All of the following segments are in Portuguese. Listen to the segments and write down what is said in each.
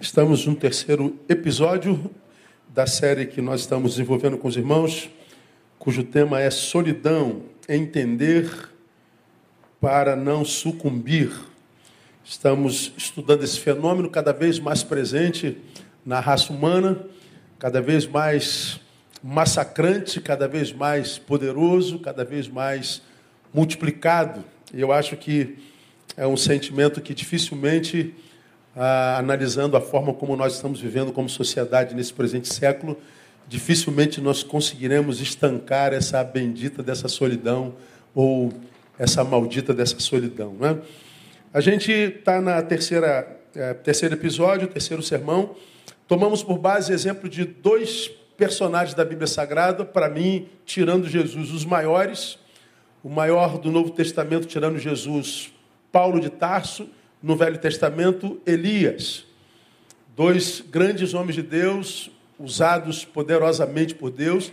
Estamos no terceiro episódio da série que nós estamos desenvolvendo com os irmãos, cujo tema é solidão, entender para não sucumbir. Estamos estudando esse fenômeno cada vez mais presente na raça humana, cada vez mais massacrante, cada vez mais poderoso, cada vez mais multiplicado. E eu acho que é um sentimento que dificilmente ah, analisando a forma como nós estamos vivendo como sociedade nesse presente século, dificilmente nós conseguiremos estancar essa bendita dessa solidão ou essa maldita dessa solidão. Né? A gente está na terceira é, terceiro episódio, terceiro sermão. Tomamos por base exemplo de dois personagens da Bíblia Sagrada, para mim, tirando Jesus, os maiores. O maior do Novo Testamento, tirando Jesus, Paulo de Tarso, no Velho Testamento, Elias. Dois grandes homens de Deus, usados poderosamente por Deus,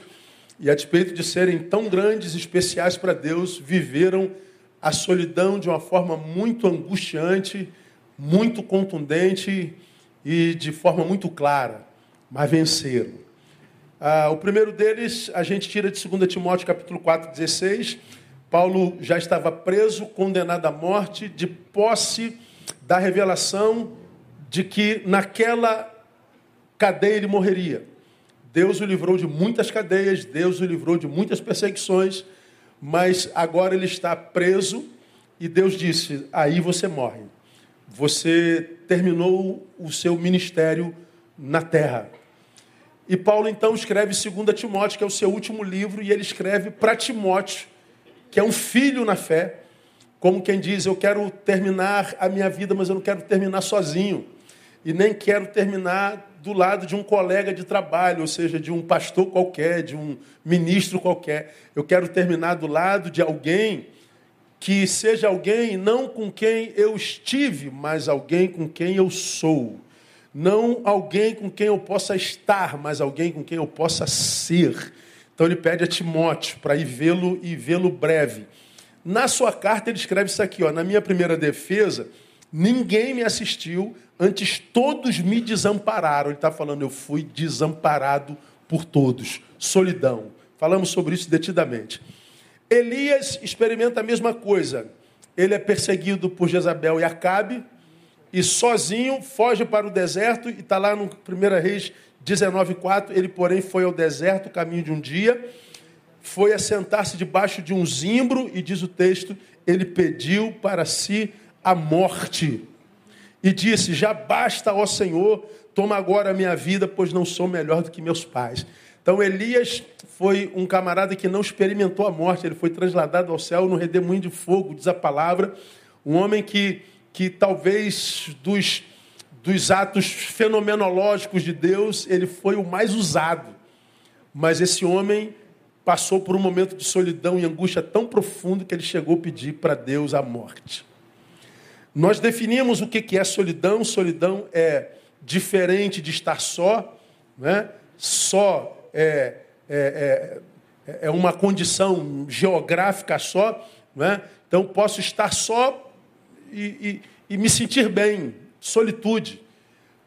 e a despeito de serem tão grandes e especiais para Deus, viveram a solidão de uma forma muito angustiante, muito contundente e de forma muito clara, mas venceram. Ah, o primeiro deles a gente tira de 2 Timóteo capítulo 4, 16. Paulo já estava preso, condenado à morte, de posse da revelação de que naquela cadeia ele morreria. Deus o livrou de muitas cadeias, Deus o livrou de muitas perseguições, mas agora ele está preso e Deus disse: aí você morre. Você terminou o seu ministério na terra. E Paulo então escreve 2 Timóteo, que é o seu último livro, e ele escreve para Timóteo, que é um filho na fé, como quem diz, eu quero terminar a minha vida, mas eu não quero terminar sozinho. E nem quero terminar do lado de um colega de trabalho, ou seja, de um pastor qualquer, de um ministro qualquer. Eu quero terminar do lado de alguém que seja alguém não com quem eu estive, mas alguém com quem eu sou. Não alguém com quem eu possa estar, mas alguém com quem eu possa ser. Então ele pede a Timóteo para ir vê-lo e vê-lo breve. Na sua carta ele escreve isso aqui, ó, na minha primeira defesa, ninguém me assistiu, antes todos me desampararam. Ele está falando, eu fui desamparado por todos. Solidão. Falamos sobre isso detidamente. Elias experimenta a mesma coisa. Ele é perseguido por Jezabel e Acabe, e sozinho foge para o deserto, e está lá no 1 Reis 19,4. Ele, porém, foi ao deserto, caminho de um dia foi assentar-se debaixo de um zimbro e diz o texto, ele pediu para si a morte. E disse: Já basta, ó Senhor, toma agora a minha vida, pois não sou melhor do que meus pais. Então Elias foi um camarada que não experimentou a morte, ele foi trasladado ao céu no redemoinho de fogo, diz a palavra. Um homem que, que talvez dos, dos atos fenomenológicos de Deus, ele foi o mais usado. Mas esse homem passou por um momento de solidão e angústia tão profundo que ele chegou a pedir para Deus a morte. Nós definimos o que é solidão. Solidão é diferente de estar só, né? só é, é, é, é uma condição geográfica só. Né? Então, posso estar só e, e, e me sentir bem, solitude.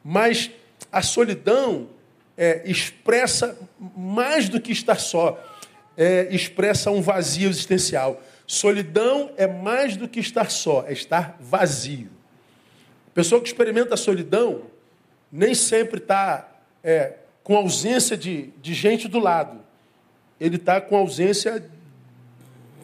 Mas a solidão é, expressa mais do que estar só é, expressa um vazio existencial. Solidão é mais do que estar só, é estar vazio. A pessoa que experimenta solidão nem sempre está é, com ausência de, de gente do lado. Ele está com ausência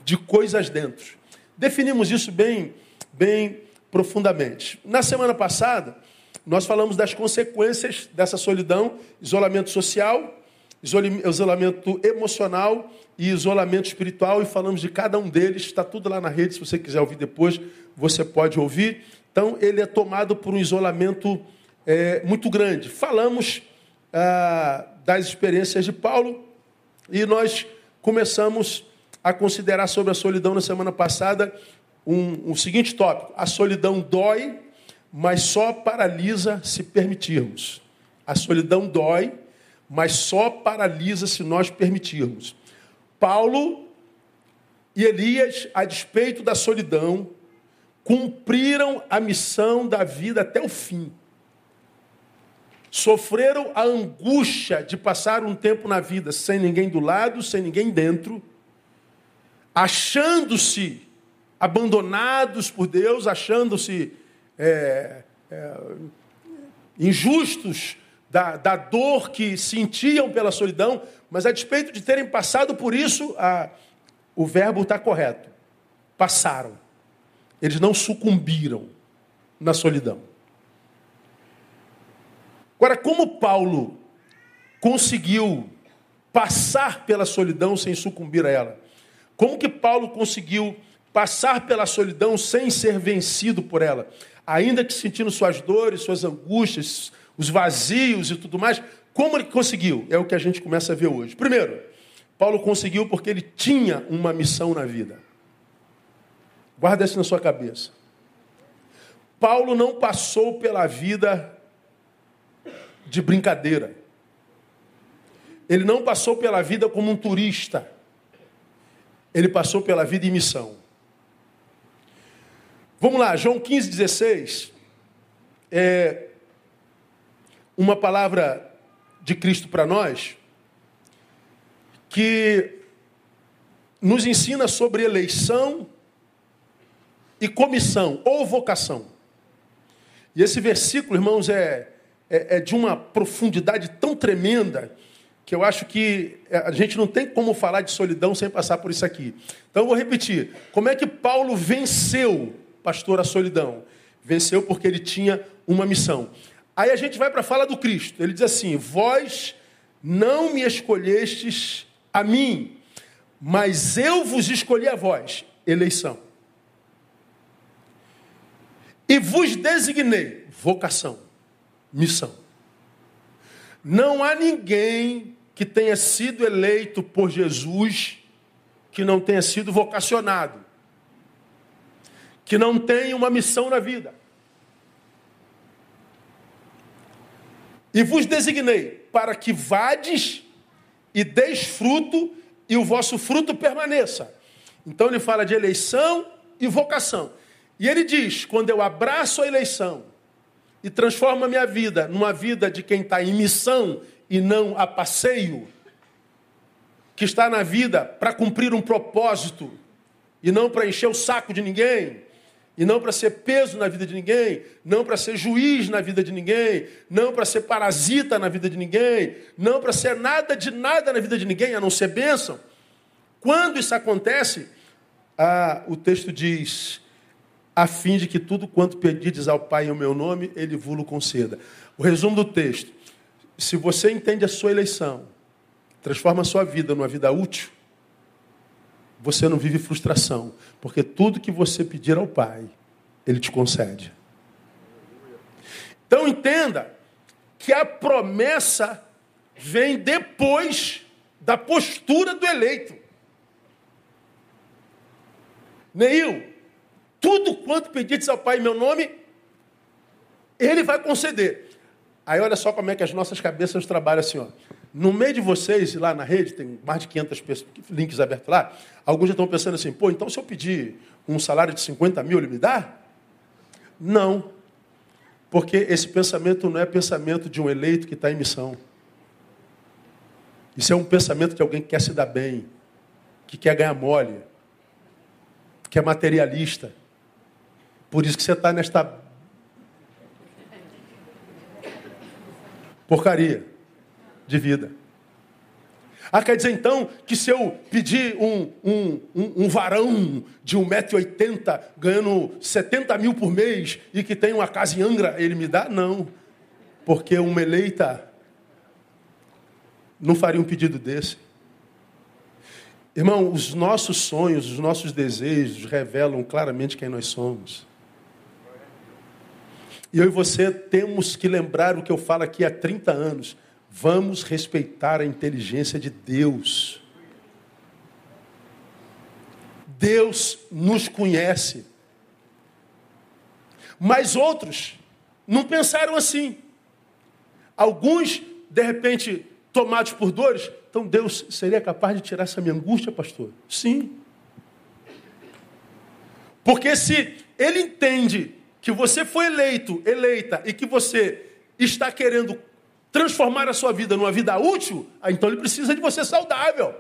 de coisas dentro. Definimos isso bem, bem profundamente. Na semana passada, nós falamos das consequências dessa solidão, isolamento social, isolamento emocional e isolamento espiritual, e falamos de cada um deles, está tudo lá na rede, se você quiser ouvir depois, você pode ouvir. Então, ele é tomado por um isolamento é, muito grande. Falamos ah, das experiências de Paulo e nós começamos a considerar sobre a solidão na semana passada um, um seguinte tópico: a solidão dói, mas só paralisa se permitirmos. A solidão dói, mas só paralisa se nós permitirmos. Paulo e Elias, a despeito da solidão, cumpriram a missão da vida até o fim. sofreram a angústia de passar um tempo na vida sem ninguém do lado, sem ninguém dentro, achando-se abandonados por Deus, achando-se é, é, injustos da, da, dor que sentiam pela solidão, mas a despeito de terem passado por isso, a, o verbo está correto. Passaram. Eles não sucumbiram na solidão. Agora, como Paulo conseguiu passar pela solidão sem sucumbir a ela? Como que Paulo conseguiu passar pela solidão sem ser vencido por ela? Ainda que sentindo suas dores, suas angústias, os vazios e tudo mais, como ele conseguiu? É o que a gente começa a ver hoje. Primeiro, Paulo conseguiu porque ele tinha uma missão na vida. Guarda isso na sua cabeça. Paulo não passou pela vida de brincadeira. Ele não passou pela vida como um turista. Ele passou pela vida em missão. Vamos lá, João 15, 16. É uma palavra de Cristo para nós que nos ensina sobre eleição e comissão ou vocação. E esse versículo, irmãos, é, é, é, de uma profundidade tão tremenda que eu acho que a gente não tem como falar de solidão sem passar por isso aqui. Então eu vou repetir. Como é que Paulo venceu, pastor, a solidão? Venceu porque ele tinha uma missão. Aí a gente vai para a fala do Cristo. Ele diz assim: Vós não me escolhestes a mim, mas eu vos escolhi a vós. Eleição. E vos designei, vocação, missão. Não há ninguém que tenha sido eleito por Jesus que não tenha sido vocacionado, que não tenha uma missão na vida. E vos designei para que vades e deis fruto e o vosso fruto permaneça. Então ele fala de eleição e vocação. E ele diz: quando eu abraço a eleição e transformo a minha vida numa vida de quem está em missão e não a passeio, que está na vida para cumprir um propósito e não para encher o saco de ninguém, e não para ser peso na vida de ninguém, não para ser juiz na vida de ninguém, não para ser parasita na vida de ninguém, não para ser nada de nada na vida de ninguém, a não ser bênção. Quando isso acontece, ah, o texto diz: a fim de que tudo quanto pedides ao Pai em meu nome, Ele vos conceda. O resumo do texto: se você entende a sua eleição, transforma a sua vida numa vida útil, você não vive frustração, porque tudo que você pedir ao Pai, Ele te concede. Então entenda que a promessa vem depois da postura do eleito. Neil, tudo quanto pedires ao Pai em meu nome, Ele vai conceder. Aí olha só como é que as nossas cabeças trabalham assim, ó. No meio de vocês, lá na rede, tem mais de 500 pessoas, links abertos lá, alguns já estão pensando assim, pô, então se eu pedir um salário de 50 mil, ele me dá? Não. Porque esse pensamento não é pensamento de um eleito que está em missão. Isso é um pensamento de alguém que quer se dar bem, que quer ganhar mole, que é materialista. Por isso que você está nesta porcaria de vida. Ah, quer dizer então que se eu pedir um, um, um, um varão de 1,80m ganhando 70 mil por mês e que tem uma casa em Angra, ele me dá? Não. Porque uma eleita não faria um pedido desse. Irmão, os nossos sonhos, os nossos desejos revelam claramente quem nós somos. E eu e você temos que lembrar o que eu falo aqui há 30 anos. Vamos respeitar a inteligência de Deus. Deus nos conhece. Mas outros não pensaram assim. Alguns, de repente, tomados por dores, então Deus seria capaz de tirar essa minha angústia, pastor? Sim. Porque se ele entende que você foi eleito, eleita, e que você está querendo transformar a sua vida numa vida útil, ah, então ele precisa de você saudável.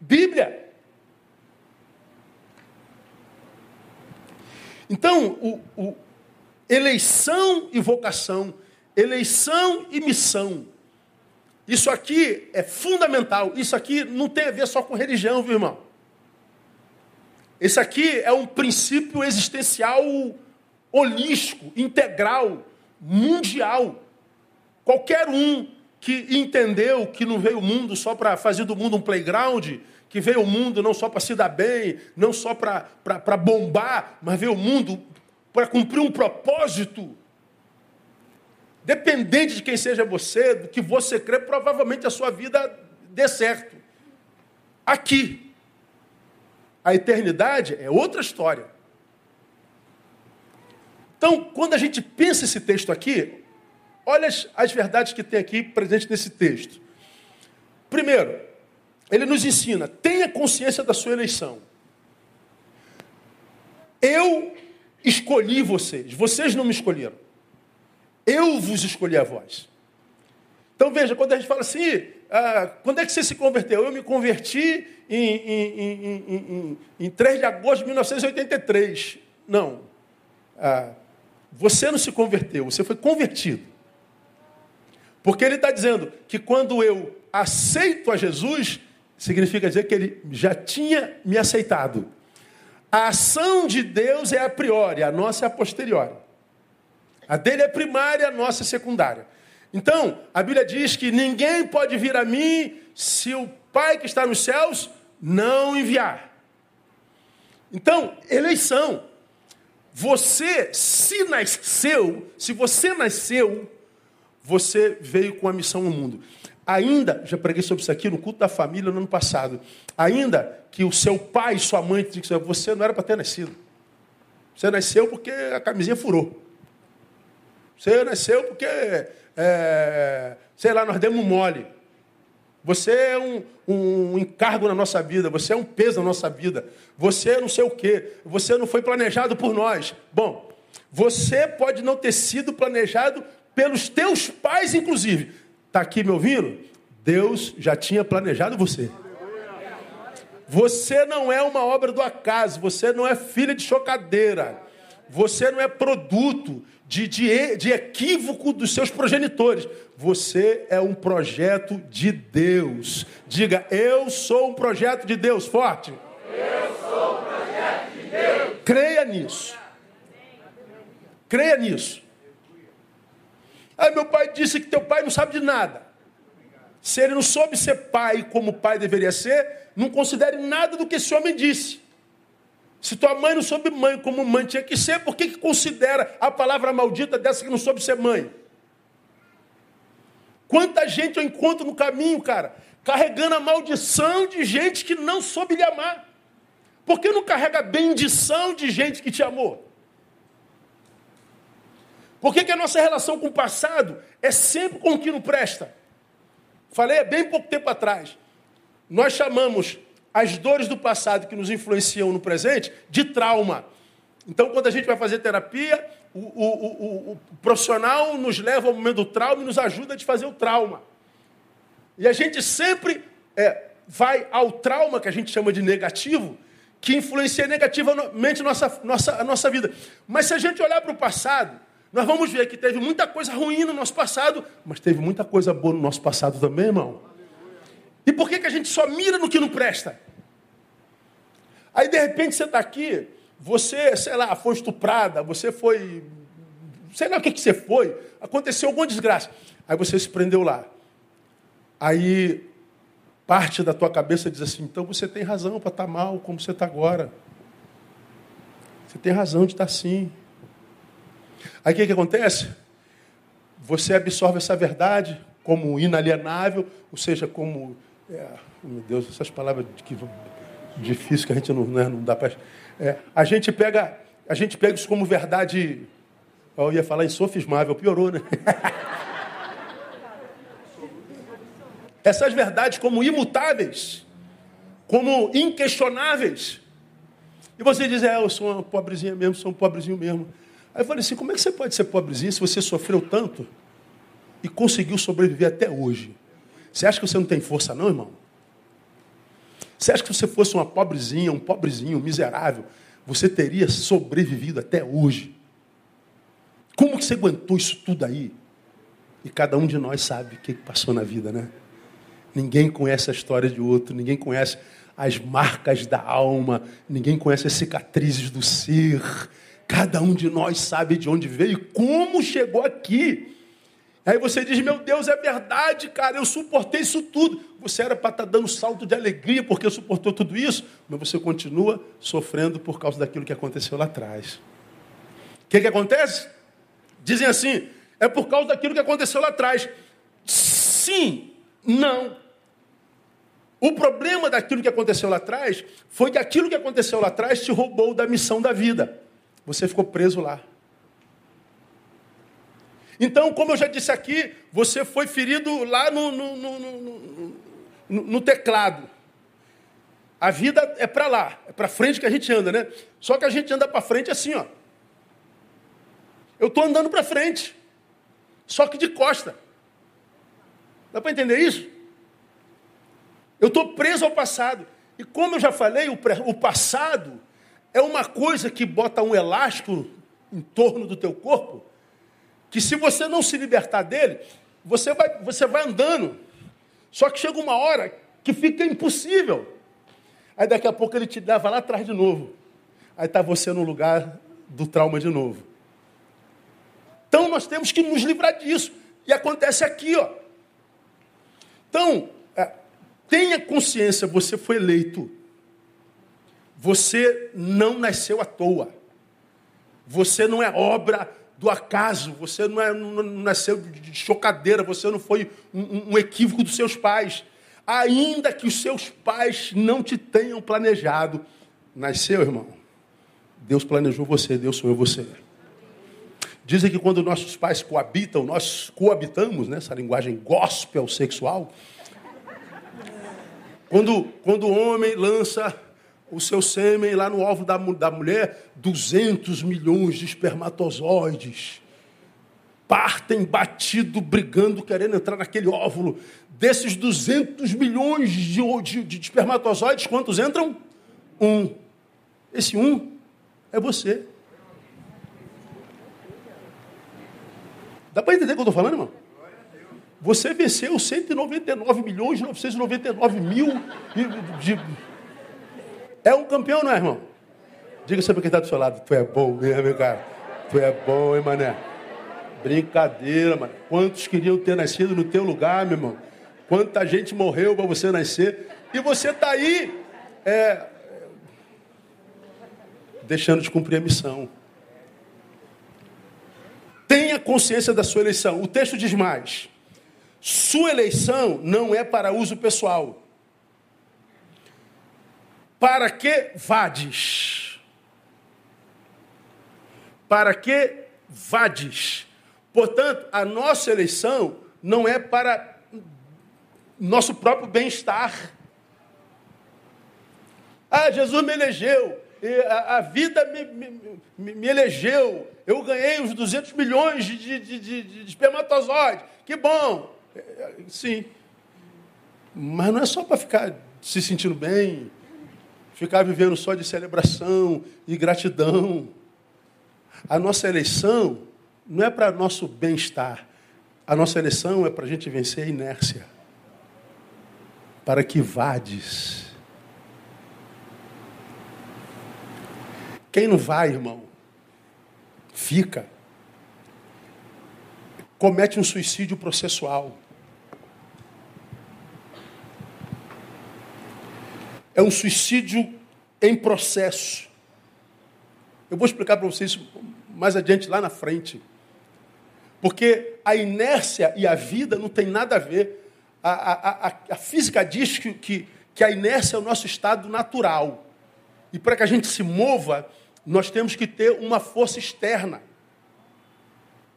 Bíblia. Então, o, o, eleição e vocação, eleição e missão. Isso aqui é fundamental. Isso aqui não tem a ver só com religião, viu, irmão? Esse aqui é um princípio existencial holístico, integral, mundial. Qualquer um que entendeu que não veio o mundo só para fazer do mundo um playground, que veio o mundo não só para se dar bem, não só para bombar, mas veio o mundo para cumprir um propósito. Dependente de quem seja você, do que você crê, provavelmente a sua vida dê certo. Aqui. A eternidade é outra história. Então, quando a gente pensa esse texto aqui, olha as, as verdades que tem aqui presente nesse texto. Primeiro, ele nos ensina: tenha consciência da sua eleição. Eu escolhi vocês, vocês não me escolheram. Eu vos escolhi a vós. Então veja, quando a gente fala assim, ah, quando é que você se converteu? Eu me converti em, em, em, em, em 3 de agosto de 1983. Não. Ah, você não se converteu, você foi convertido. Porque ele está dizendo que quando eu aceito a Jesus, significa dizer que ele já tinha me aceitado. A ação de Deus é a priori, a nossa é a posteriori. A dele é primária, a nossa é secundária. Então, a Bíblia diz que ninguém pode vir a mim se o Pai que está nos céus não enviar. Então, eleição. Você, se nasceu, se você nasceu, você veio com a missão no mundo. Ainda, já preguei sobre isso aqui no culto da família no ano passado. Ainda que o seu pai sua mãe você não era para ter nascido. Você nasceu porque a camisinha furou. Você nasceu porque, é, sei lá, nós demos mole. Você é um, um encargo na nossa vida, você é um peso na nossa vida. Você é não sei o quê, você não foi planejado por nós. Bom, você pode não ter sido planejado pelos teus pais, inclusive. Está aqui me ouvindo? Deus já tinha planejado você. Você não é uma obra do acaso, você não é filha de chocadeira, você não é produto de, de, de equívoco dos seus progenitores. Você é um projeto de Deus. Diga, eu sou um projeto de Deus, forte. Eu sou um projeto de Deus. Creia nisso. Creia nisso. Aí meu pai disse que teu pai não sabe de nada. Se ele não soube ser pai como pai deveria ser, não considere nada do que esse homem disse. Se tua mãe não soube mãe como mãe tinha que ser, por que, que considera a palavra maldita dessa que não soube ser mãe? Quanta gente eu encontro no caminho, cara, carregando a maldição de gente que não soube lhe amar. Por que não carrega a bendição de gente que te amou? Por que, que a nossa relação com o passado é sempre com o que não presta? Falei há bem pouco tempo atrás. Nós chamamos as dores do passado que nos influenciam no presente de trauma. Então, quando a gente vai fazer terapia, o, o, o, o profissional nos leva ao momento do trauma e nos ajuda a desfazer o trauma. E a gente sempre é, vai ao trauma, que a gente chama de negativo, que influencia negativamente nossa, nossa, a nossa vida. Mas se a gente olhar para o passado, nós vamos ver que teve muita coisa ruim no nosso passado, mas teve muita coisa boa no nosso passado também, irmão. E por que, que a gente só mira no que não presta? Aí, de repente, você está aqui, você, sei lá, foi estuprada, você foi. Sei lá o que, que você foi, aconteceu alguma desgraça. Aí você se prendeu lá. Aí, parte da tua cabeça diz assim: então você tem razão para estar tá mal como você está agora. Você tem razão de estar tá assim. Aí o que, que acontece? Você absorve essa verdade como inalienável, ou seja, como. É, meu Deus, essas palavras que difícil que a gente não, né, não dá para. É, a gente pega, a gente pega isso como verdade. Eu ia falar insofismável, piorou, né? Essas verdades como imutáveis, como inquestionáveis. E você diz, é, eu sou uma pobrezinha mesmo, sou um pobrezinho mesmo. Aí eu falei assim: como é que você pode ser pobrezinho se você sofreu tanto e conseguiu sobreviver até hoje? Você acha que você não tem força, não, irmão? Você acha que se você fosse uma pobrezinha, um pobrezinho, um miserável, você teria sobrevivido até hoje? Como que você aguentou isso tudo aí? E cada um de nós sabe o que passou na vida, né? Ninguém conhece a história de outro, ninguém conhece as marcas da alma, ninguém conhece as cicatrizes do ser. Cada um de nós sabe de onde veio e como chegou aqui. Aí você diz: Meu Deus, é verdade, cara, eu suportei isso tudo. Você era para estar tá dando salto de alegria porque suportou tudo isso, mas você continua sofrendo por causa daquilo que aconteceu lá atrás. O que, que acontece? Dizem assim: é por causa daquilo que aconteceu lá atrás. Sim, não. O problema daquilo que aconteceu lá atrás foi que aquilo que aconteceu lá atrás te roubou da missão da vida. Você ficou preso lá. Então, como eu já disse aqui, você foi ferido lá no, no, no, no teclado. A vida é para lá, é para frente que a gente anda, né? Só que a gente anda para frente assim, ó. Eu estou andando para frente, só que de costa. Dá para entender isso? Eu estou preso ao passado. E como eu já falei, o, o passado é uma coisa que bota um elástico em torno do teu corpo que se você não se libertar dele, você vai, você vai andando. Só que chega uma hora que fica impossível. Aí daqui a pouco ele te leva lá atrás de novo. Aí está você no lugar do trauma de novo. Então nós temos que nos livrar disso. E acontece aqui, ó. Então, é, tenha consciência, você foi eleito. Você não nasceu à toa. Você não é obra do acaso, você não, é, não nasceu de chocadeira, você não foi um, um equívoco dos seus pais. Ainda que os seus pais não te tenham planejado, nasceu, irmão. Deus planejou você, Deus sonhou você. Dizem que quando nossos pais coabitam, nós coabitamos, né, essa linguagem gospel sexual. Quando, quando o homem lança o seu sêmen lá no óvulo da, da mulher, 200 milhões de espermatozoides. Partem batido, brigando, querendo entrar naquele óvulo. Desses 200 milhões de, de, de espermatozoides, quantos entram? Um. Esse um é você. Dá para entender o que eu estou falando, irmão? Você venceu 199 milhões 999 mil de, de é um campeão, não é, irmão? Diga sempre quem está do seu lado. Tu é bom mesmo, meu cara. Tu é bom, hein, mané? Brincadeira, mano. Quantos queriam ter nascido no teu lugar, meu irmão? Quanta gente morreu para você nascer. E você está aí, é, deixando de cumprir a missão. Tenha consciência da sua eleição. O texto diz mais: sua eleição não é para uso pessoal. Para que vades? Para que vades? Portanto, a nossa eleição não é para nosso próprio bem-estar. Ah, Jesus me elegeu, a, vida me, me, me, elegeu, eu ganhei os 200 milhões de, de, de, de espermatozoides, que bom. É, sim, mas não é só para ficar se sentindo bem, ficar vivendo só de celebração e gratidão. A nossa eleição não é para nosso bem-estar. A nossa eleição é para a gente vencer a inércia. Para que vades. Quem não vai, irmão, fica. Comete um suicídio processual. É um suicídio em processo. Eu vou explicar para vocês mais adiante, lá na frente. Porque a inércia e a vida não tem nada a ver. A, a, a, a física diz que, que, que a inércia é o nosso estado natural. E para que a gente se mova, nós temos que ter uma força externa.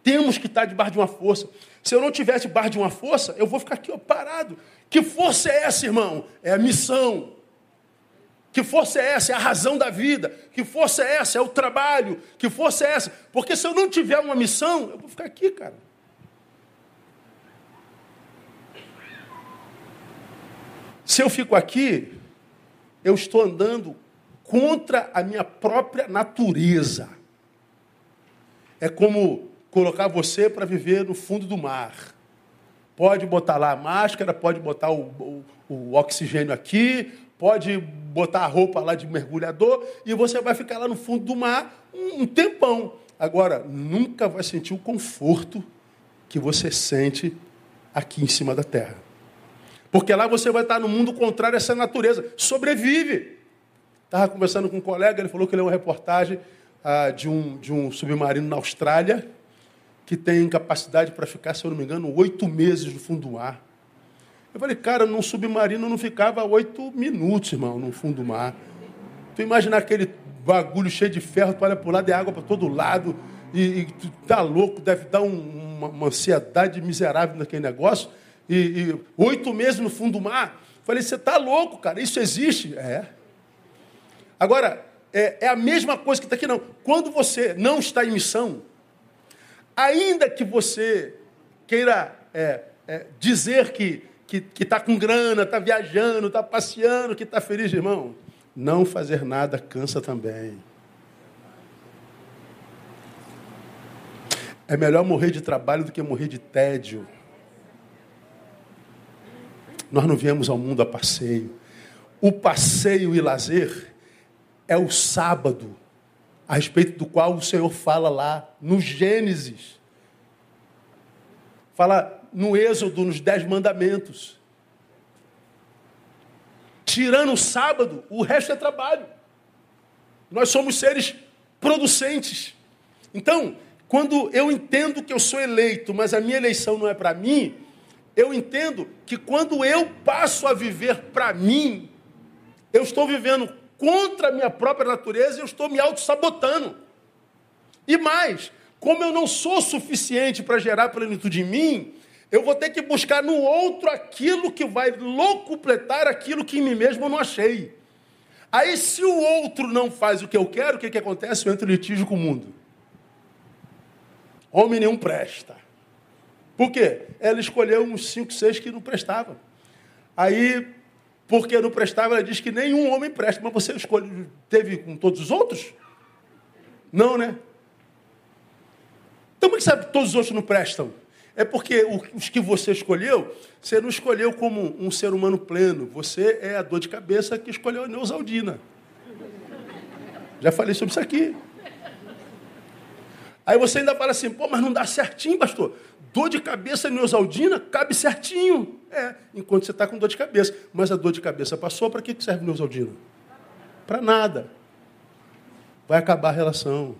Temos que estar debaixo de uma força. Se eu não tivesse debaixo de uma força, eu vou ficar aqui ó, parado. Que força é essa, irmão? É a missão. Que força é essa? É a razão da vida. Que força é essa? É o trabalho. Que força é essa? Porque se eu não tiver uma missão, eu vou ficar aqui, cara. Se eu fico aqui, eu estou andando contra a minha própria natureza. É como colocar você para viver no fundo do mar. Pode botar lá a máscara, pode botar o, o, o oxigênio aqui, pode botar a roupa lá de mergulhador e você vai ficar lá no fundo do mar um, tempão. Agora, nunca vai sentir o conforto que você sente aqui em cima da terra. Porque lá você vai estar no mundo contrário a essa natureza. Sobrevive. Estava conversando com um colega, ele falou que leu uma reportagem ah, de, um, de um submarino na Austrália que tem capacidade para ficar, se eu não me engano, oito meses no fundo do mar. Eu falei, cara, num submarino não ficava oito minutos, irmão, no fundo do mar. Tu imagina aquele bagulho cheio de ferro, tu olha para o lado, de água para todo lado, e, e tu tá louco, deve dar um, uma, uma, ansiedade miserável naquele negócio. E, e, oito meses no fundo do mar. Falei, você tá louco, cara, isso existe? É. Agora, é, é a mesma coisa que está aqui, não. Quando você não está em missão, ainda que você queira é, é, dizer que que está com grana, está viajando, está passeando, que está feliz, irmão. Não fazer nada cansa também. É melhor morrer de trabalho do que morrer de tédio. Nós não viemos ao mundo a passeio. O passeio e lazer é o sábado, a respeito do qual o Senhor fala lá no Gênesis. Fala no Êxodo, nos Dez Mandamentos. Tirando o sábado, o resto é trabalho. Nós somos seres producentes. Então, quando eu entendo que eu sou eleito, mas a minha eleição não é para mim, eu entendo que quando eu passo a viver para mim, eu estou vivendo contra a minha própria natureza e eu estou me auto-sabotando. E mais, como eu não sou suficiente para gerar plenitude em mim, eu vou ter que buscar no outro aquilo que vai locupletar aquilo que em mim mesmo eu não achei. Aí, se o outro não faz o que eu quero, o que, que acontece? Eu entro em litígio com o mundo. Homem nenhum presta. Por quê? Ela escolheu uns cinco, seis que não prestavam. Aí, porque não prestava, ela diz que nenhum homem presta. Mas você escolhe, teve com todos os outros? Não, né? Então, como é que sabe que todos os outros não prestam? É porque os que você escolheu, você não escolheu como um ser humano pleno. Você é a dor de cabeça que escolheu a Neusaldina. Já falei sobre isso aqui. Aí você ainda fala assim, pô, mas não dá certinho, pastor. Dor de cabeça Neusaldina cabe certinho. É, enquanto você está com dor de cabeça. Mas a dor de cabeça passou, para que serve Neusaldina? Para nada. Vai acabar a relação.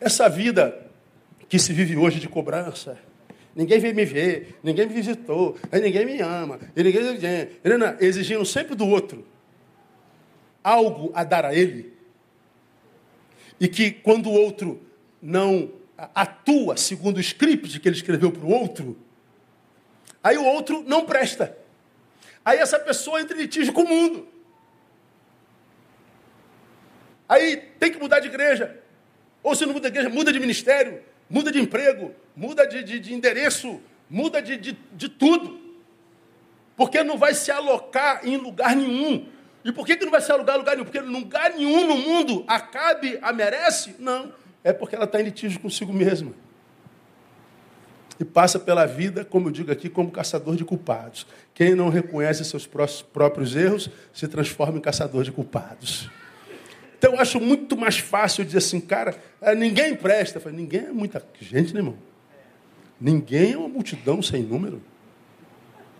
Essa vida que se vive hoje de cobrança, ninguém veio me ver, ninguém me visitou, ninguém me ama, ninguém, exigindo sempre do outro algo a dar a ele, e que quando o outro não atua segundo o script que ele escreveu para o outro, aí o outro não presta. Aí essa pessoa entra em litígio com o mundo. Aí tem que mudar de igreja, ou se não muda de igreja, muda de ministério, muda de emprego, muda de, de, de endereço, muda de, de, de tudo. Porque não vai se alocar em lugar nenhum. E por que, que não vai se alocar em lugar nenhum? Porque lugar nenhum no mundo a cabe, a merece? Não. É porque ela está em litígio consigo mesma. E passa pela vida, como eu digo aqui, como caçador de culpados. Quem não reconhece seus próprios erros se transforma em caçador de culpados. Então eu acho muito mais fácil dizer assim, cara, é, ninguém presta. Falei, ninguém é muita gente, né, irmão? Ninguém é uma multidão sem número.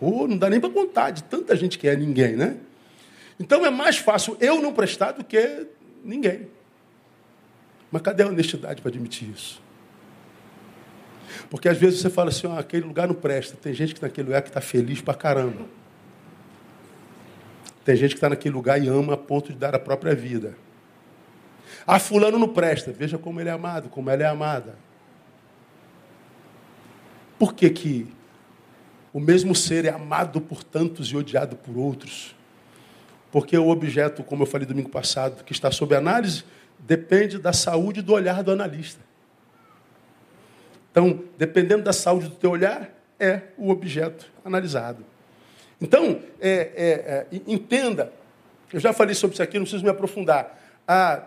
Ou não dá nem para contar de tanta gente que é ninguém, né? Então é mais fácil eu não prestar do que ninguém. Mas cadê a honestidade para admitir isso? Porque às vezes você fala assim, oh, aquele lugar não presta. Tem gente que naquele lugar que está feliz para caramba. Tem gente que está naquele lugar e ama a ponto de dar a própria vida. Ah, fulano não presta. Veja como ele é amado, como ela é amada. Por que que O mesmo ser é amado por tantos e odiado por outros. Porque o objeto, como eu falei domingo passado, que está sob análise, depende da saúde do olhar do analista. Então, dependendo da saúde do teu olhar, é o objeto analisado. Então, é, é, é, entenda, eu já falei sobre isso aqui, não preciso me aprofundar. Ah,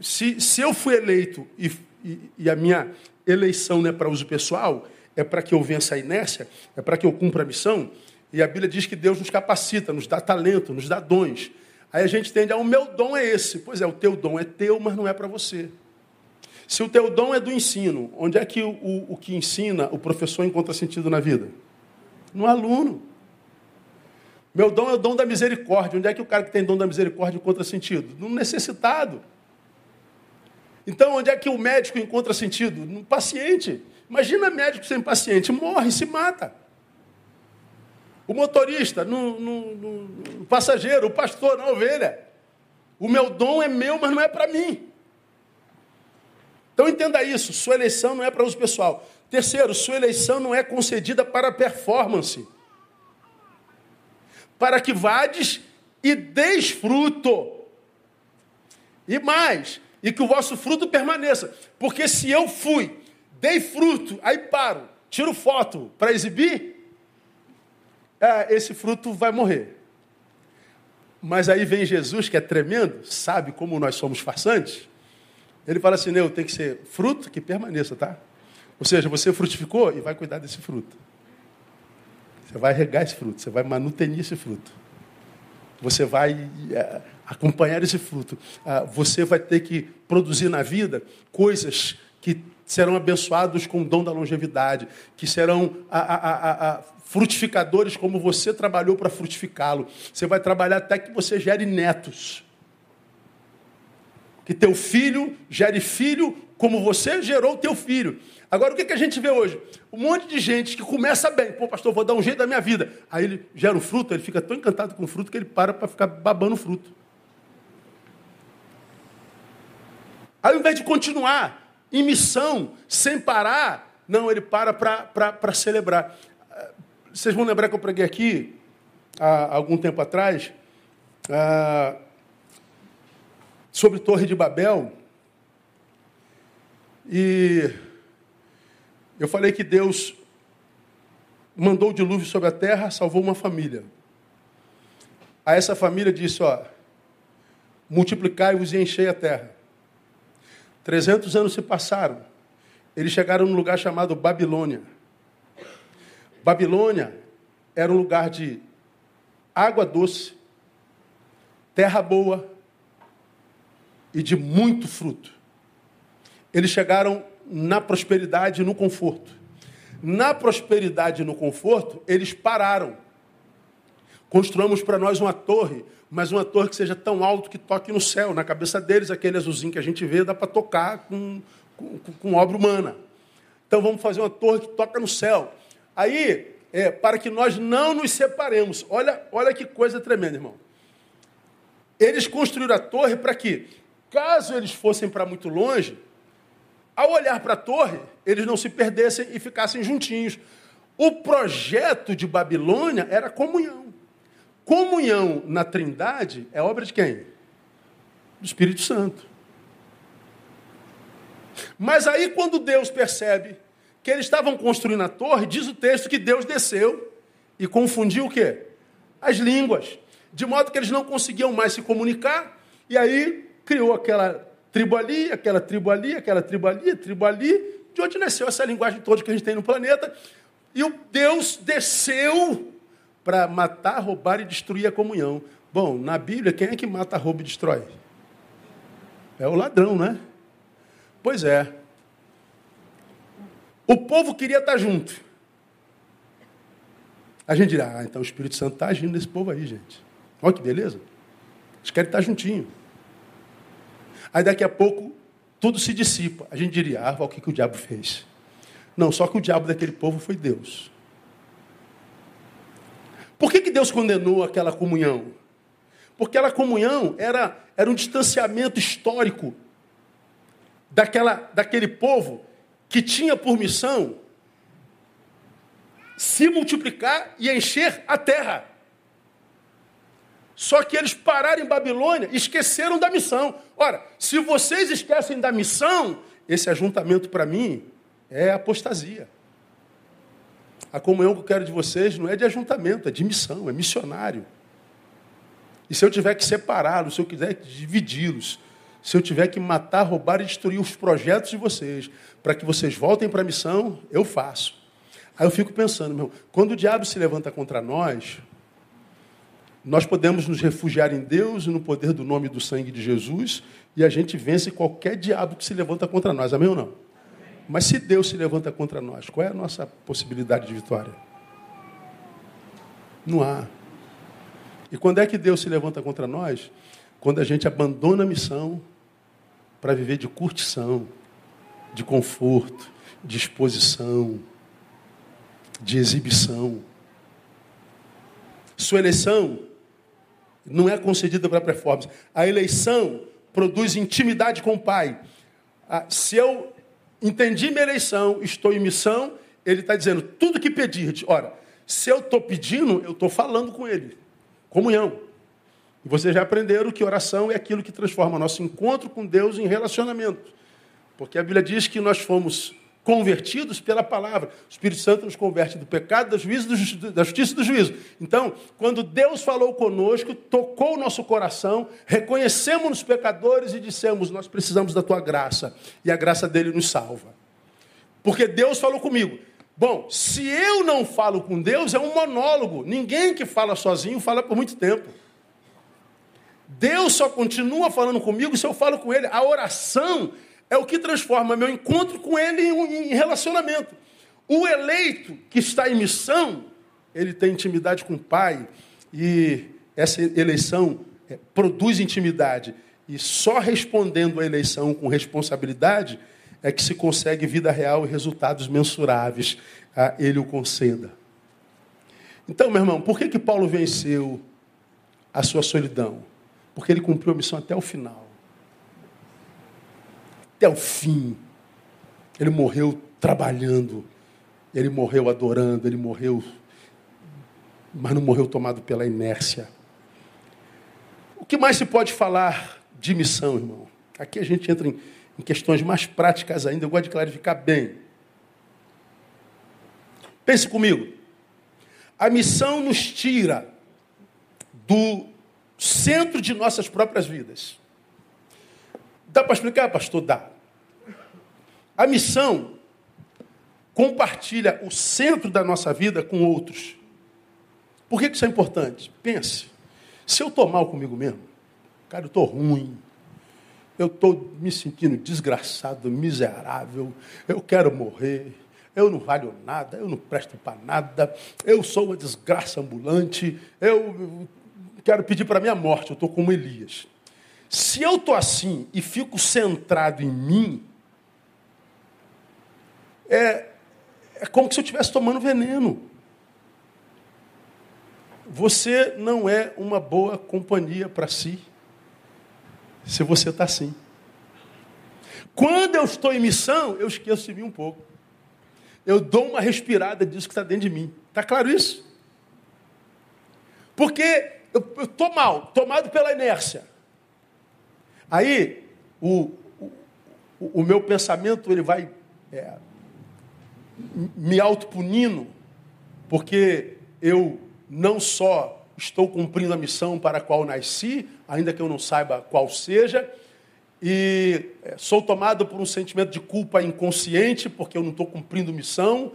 se, se eu fui eleito e, e, e a minha eleição não é para uso pessoal, é para que eu vença a inércia, é para que eu cumpra a missão, e a Bíblia diz que Deus nos capacita, nos dá talento, nos dá dons. Aí a gente entende, ah, o meu dom é esse. Pois é, o teu dom é teu, mas não é para você. Se o teu dom é do ensino, onde é que o, o, o que ensina o professor encontra sentido na vida? No aluno. Meu dom é o dom da misericórdia. Onde é que o cara que tem dom da misericórdia encontra sentido? No necessitado. Então, onde é que o médico encontra sentido? No paciente. Imagina médico sem paciente, morre, se mata. O motorista, no, no, no, passageiro, o pastor, na ovelha. O meu dom é meu, mas não é para mim. Então entenda isso: sua eleição não é para uso pessoal. Terceiro, sua eleição não é concedida para performance. Para que vades e deis fruto. E mais, e que o vosso fruto permaneça. Porque se eu fui, dei fruto, aí paro, tiro foto para exibir, é, esse fruto vai morrer. Mas aí vem Jesus, que é tremendo, sabe como nós somos farsantes. Ele fala assim: não, tem que ser fruto que permaneça, tá? Ou seja, você frutificou e vai cuidar desse fruto. Você vai regar esse fruto, você vai manutenir esse fruto. Você vai é, acompanhar esse fruto. Ah, você vai ter que produzir na vida coisas que serão abençoados com o dom da longevidade, que serão a, a, a, frutificadores como você trabalhou para frutificá-lo. Você vai trabalhar até que você gere netos. Que teu filho gere filho como você gerou teu filho. Agora, o que, que a gente vê hoje? Um monte de gente que começa bem. Pô, pastor, vou dar um jeito da minha vida. Aí ele gera um fruto, ele fica tão encantado com o fruto que ele para para ficar babando o fruto. Aí, ao invés de continuar em missão, sem parar, não, ele para para celebrar. Vocês vão lembrar que eu preguei aqui, há algum tempo atrás, ah, sobre Torre de Babel. E eu falei que Deus mandou o dilúvio sobre a terra, salvou uma família. A essa família disse, ó, multiplicai-vos e enchei a terra. Trezentos anos se passaram. Eles chegaram num lugar chamado Babilônia. Babilônia era um lugar de água doce, terra boa e de muito fruto. Eles chegaram na prosperidade e no conforto. Na prosperidade e no conforto, eles pararam. Construamos para nós uma torre, mas uma torre que seja tão alta que toque no céu. Na cabeça deles, aquele azulzinho que a gente vê, dá para tocar com, com, com obra humana. Então vamos fazer uma torre que toca no céu. Aí, é, para que nós não nos separemos. Olha, olha que coisa tremenda, irmão. Eles construíram a torre para que, caso eles fossem para muito longe, ao olhar para a torre, eles não se perdessem e ficassem juntinhos. O projeto de Babilônia era comunhão. Comunhão na Trindade é obra de quem? Do Espírito Santo. Mas aí, quando Deus percebe que eles estavam construindo a torre, diz o texto que Deus desceu e confundiu o quê? As línguas. De modo que eles não conseguiam mais se comunicar, e aí criou aquela tribo ali, aquela tribo ali, aquela tribo ali, tribo ali, de onde nasceu essa linguagem toda que a gente tem no planeta. E o Deus desceu para matar, roubar e destruir a comunhão. Bom, na Bíblia, quem é que mata, rouba e destrói? É o ladrão, né? Pois é. O povo queria estar junto. A gente dirá, ah, então o Espírito Santo está agindo nesse povo aí, gente. Olha que beleza. Eles querem estar juntinho. Aí daqui a pouco tudo se dissipa. A gente diria, ah, o que, que o diabo fez? Não, só que o diabo daquele povo foi Deus. Por que, que Deus condenou aquela comunhão? Porque aquela comunhão era, era um distanciamento histórico daquela, daquele povo que tinha por missão se multiplicar e encher a terra. Só que eles pararam em Babilônia, esqueceram da missão. Ora, se vocês esquecem da missão, esse ajuntamento para mim é apostasia. A comunhão que eu quero de vocês não é de ajuntamento, é de missão, é missionário. E se eu tiver que separá-los, se eu quiser dividi-los, se eu tiver que matar, roubar e destruir os projetos de vocês, para que vocês voltem para a missão, eu faço. Aí eu fico pensando, meu, quando o diabo se levanta contra nós, nós podemos nos refugiar em Deus e no poder do nome e do sangue de Jesus, e a gente vence qualquer diabo que se levanta contra nós. Amém ou não? Mas se Deus se levanta contra nós, qual é a nossa possibilidade de vitória? Não há. E quando é que Deus se levanta contra nós? Quando a gente abandona a missão para viver de curtição, de conforto, de exposição, de exibição. Sua eleição não é concedida para performance. A eleição produz intimidade com o Pai. Ah, se eu entendi minha eleição, estou em missão, ele está dizendo, tudo que pedir, ora, se eu estou pedindo, eu estou falando com ele. Comunhão. E vocês já aprenderam que oração é aquilo que transforma nosso encontro com Deus em relacionamento. Porque a Bíblia diz que nós fomos convertidos pela palavra. O Espírito Santo nos converte do pecado, da, juízo, da justiça e do juízo. Então, quando Deus falou conosco, tocou o nosso coração, reconhecemos os pecadores e dissemos: Nós precisamos da tua graça. E a graça dele nos salva. Porque Deus falou comigo. Bom, se eu não falo com Deus, é um monólogo. Ninguém que fala sozinho fala por muito tempo. Deus só continua falando comigo se eu falo com Ele. A oração é o que transforma meu encontro com Ele em relacionamento. O eleito que está em missão, ele tem intimidade com o Pai e essa eleição é, produz intimidade. E só respondendo à eleição com responsabilidade é que se consegue vida real e resultados mensuráveis. A ele o conceda. Então, meu irmão, por que, que Paulo venceu a sua solidão? Porque ele cumpriu a missão até o final até o fim. Ele morreu trabalhando, ele morreu adorando, ele morreu, mas não morreu tomado pela inércia. O que mais se pode falar de missão, irmão? Aqui a gente entra em, em questões mais práticas ainda, eu gosto de clarificar bem. Pense comigo. A missão nos tira do centro de nossas próprias vidas. Dá para explicar, pastor? Dá. A missão compartilha o centro da nossa vida com outros. Por que isso é importante? Pense. Se eu estou mal comigo mesmo, cara, eu estou ruim, eu estou me sentindo desgraçado, miserável, eu quero morrer, eu não valho nada, eu não presto para nada, eu sou uma desgraça ambulante, eu quero pedir para minha morte, eu estou como Elias. Se eu estou assim e fico centrado em mim, é, é como se eu estivesse tomando veneno. Você não é uma boa companhia para si, se você está assim. Quando eu estou em missão, eu esqueço de mim um pouco. Eu dou uma respirada disso que está dentro de mim. Está claro isso? Porque eu estou mal, tomado pela inércia. Aí, o, o, o meu pensamento ele vai é, me autopunindo, porque eu não só estou cumprindo a missão para a qual nasci, ainda que eu não saiba qual seja, e é, sou tomado por um sentimento de culpa inconsciente, porque eu não estou cumprindo missão,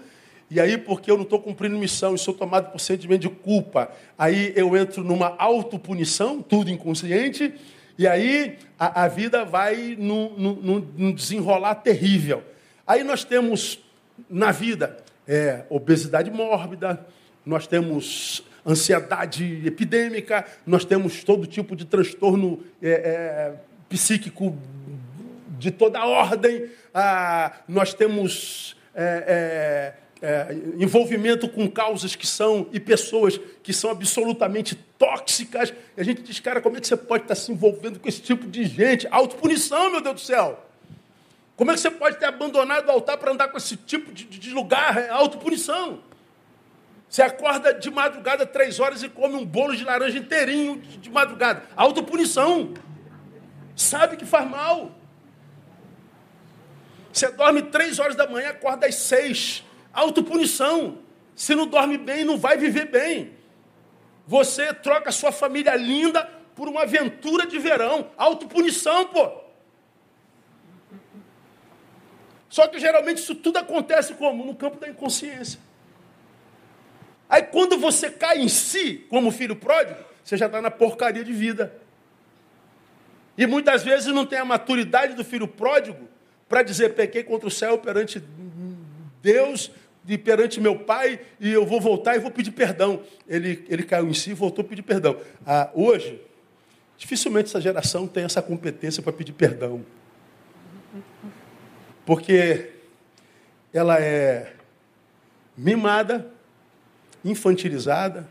e aí, porque eu não estou cumprindo missão e sou tomado por sentimento de culpa, aí eu entro numa autopunição, tudo inconsciente, e aí a, a vida vai num, num, num, desenrolar terrível. Aí nós temos na vida é, obesidade mórbida, nós temos ansiedade epidêmica, nós temos todo tipo de transtorno é, é, psíquico de toda ordem, ah, nós temos é, é, envolvimento com causas que são e pessoas que são absolutamente tóxicas. E a gente diz, cara, como é que você pode estar se envolvendo com esse tipo de gente? Autopunição, meu Deus do céu. Como é que você pode ter abandonado o altar para andar com esse tipo de, de lugar? É autopunição. Você acorda de madrugada, três horas, e come um bolo de laranja inteirinho de madrugada. Autopunição. Sabe que faz mal. Você dorme três horas da manhã, acorda às seis. Autopunição. Se não dorme bem, não vai viver bem. Você troca sua família linda por uma aventura de verão. Autopunição, pô. Só que geralmente isso tudo acontece como? No campo da inconsciência. Aí quando você cai em si, como filho pródigo, você já está na porcaria de vida. E muitas vezes não tem a maturidade do filho pródigo para dizer pequei contra o céu perante Deus e perante meu pai e eu vou voltar e vou pedir perdão. Ele, ele caiu em si e voltou a pedir perdão. Ah, hoje, dificilmente essa geração tem essa competência para pedir perdão. Porque ela é mimada, infantilizada,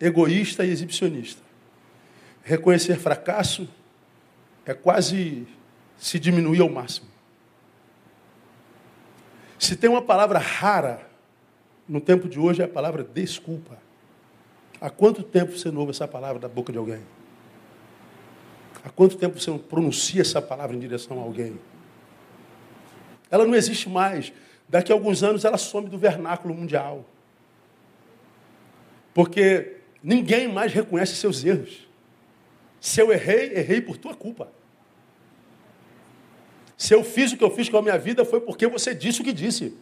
egoísta e exibicionista. Reconhecer fracasso é quase se diminuir ao máximo. Se tem uma palavra rara no tempo de hoje é a palavra desculpa. Há quanto tempo você não ouve essa palavra da boca de alguém? Há quanto tempo você não pronuncia essa palavra em direção a alguém? Ela não existe mais. Daqui a alguns anos ela some do vernáculo mundial. Porque ninguém mais reconhece seus erros. Se eu errei, errei por tua culpa. Se eu fiz o que eu fiz com a minha vida, foi porque você disse o que disse.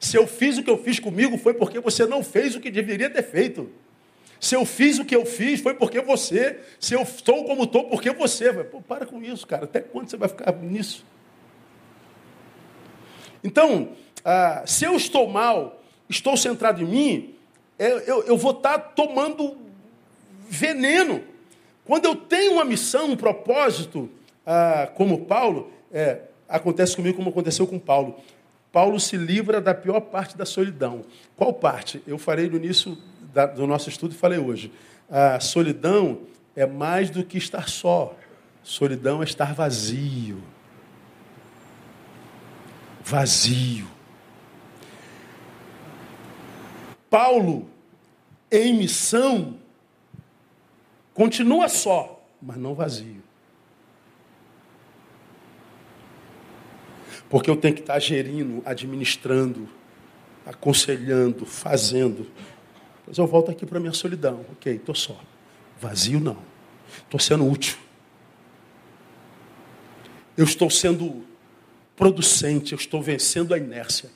Se eu fiz o que eu fiz comigo, foi porque você não fez o que deveria ter feito. Se eu fiz o que eu fiz, foi porque você. Se eu estou como estou, porque você. Pô, para com isso, cara. Até quando você vai ficar nisso? Então, ah, se eu estou mal, estou centrado em mim, eu, eu, eu vou estar tomando veneno. Quando eu tenho uma missão, um propósito, ah, como Paulo, é, acontece comigo como aconteceu com Paulo. Paulo se livra da pior parte da solidão. Qual parte? Eu farei no início da, do nosso estudo e falei hoje. A solidão é mais do que estar só. Solidão é estar vazio vazio. Paulo, em missão, continua só, mas não vazio. Porque eu tenho que estar gerindo, administrando, aconselhando, fazendo. Mas eu volto aqui para a minha solidão. Ok, estou só. Vazio não. Estou sendo útil. Eu estou sendo producente, eu estou vencendo a inércia.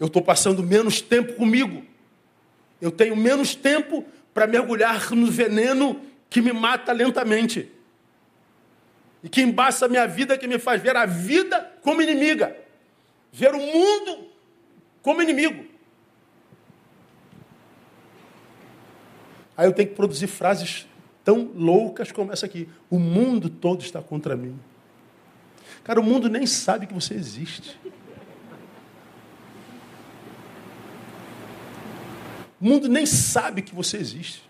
Eu estou passando menos tempo comigo. Eu tenho menos tempo para mergulhar no veneno que me mata lentamente. E que embaça a minha vida, que me faz ver a vida como inimiga. Ver o mundo como inimigo. Aí eu tenho que produzir frases tão loucas como essa aqui. O mundo todo está contra mim. Cara, o mundo nem sabe que você existe. O mundo nem sabe que você existe.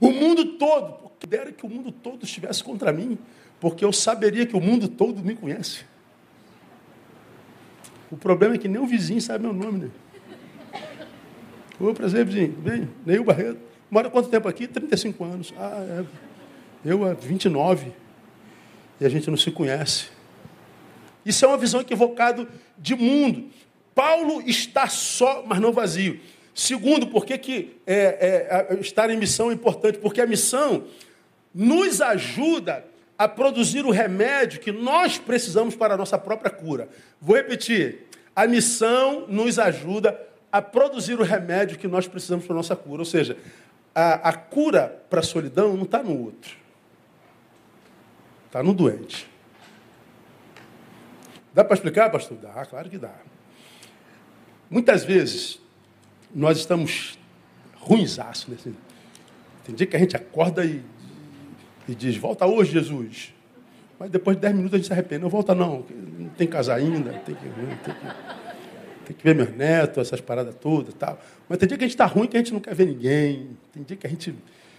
O mundo todo, que dera que o mundo todo estivesse contra mim, porque eu saberia que o mundo todo me conhece. O problema é que nem o vizinho sabe meu nome, né? Ô, prazer, vizinho. Vem, nem o Barreto. Mora quanto tempo aqui? 35 anos. Ah, é. Eu há 29. E a gente não se conhece. Isso é uma visão equivocada de mundo. Paulo está só, mas não vazio. Segundo, por que, que é, é, estar em missão é importante? Porque a missão nos ajuda a produzir o remédio que nós precisamos para a nossa própria cura. Vou repetir. A missão nos ajuda a produzir o remédio que nós precisamos para a nossa cura. Ou seja, a, a cura para a solidão não está no outro. Está no doente. Dá para explicar, pastor? Dá, claro que dá. Muitas vezes, nós estamos ruinsaço. Né? Tem dia que a gente acorda e, e diz, volta hoje, Jesus. Mas depois de dez minutos a gente se arrepende. Não volta não, não tem casa ainda, tem que, tem que tem que ver meus netos, essas paradas todas tal. Mas tem dia que a gente está ruim que a gente não quer ver ninguém. Tem dia que a gente,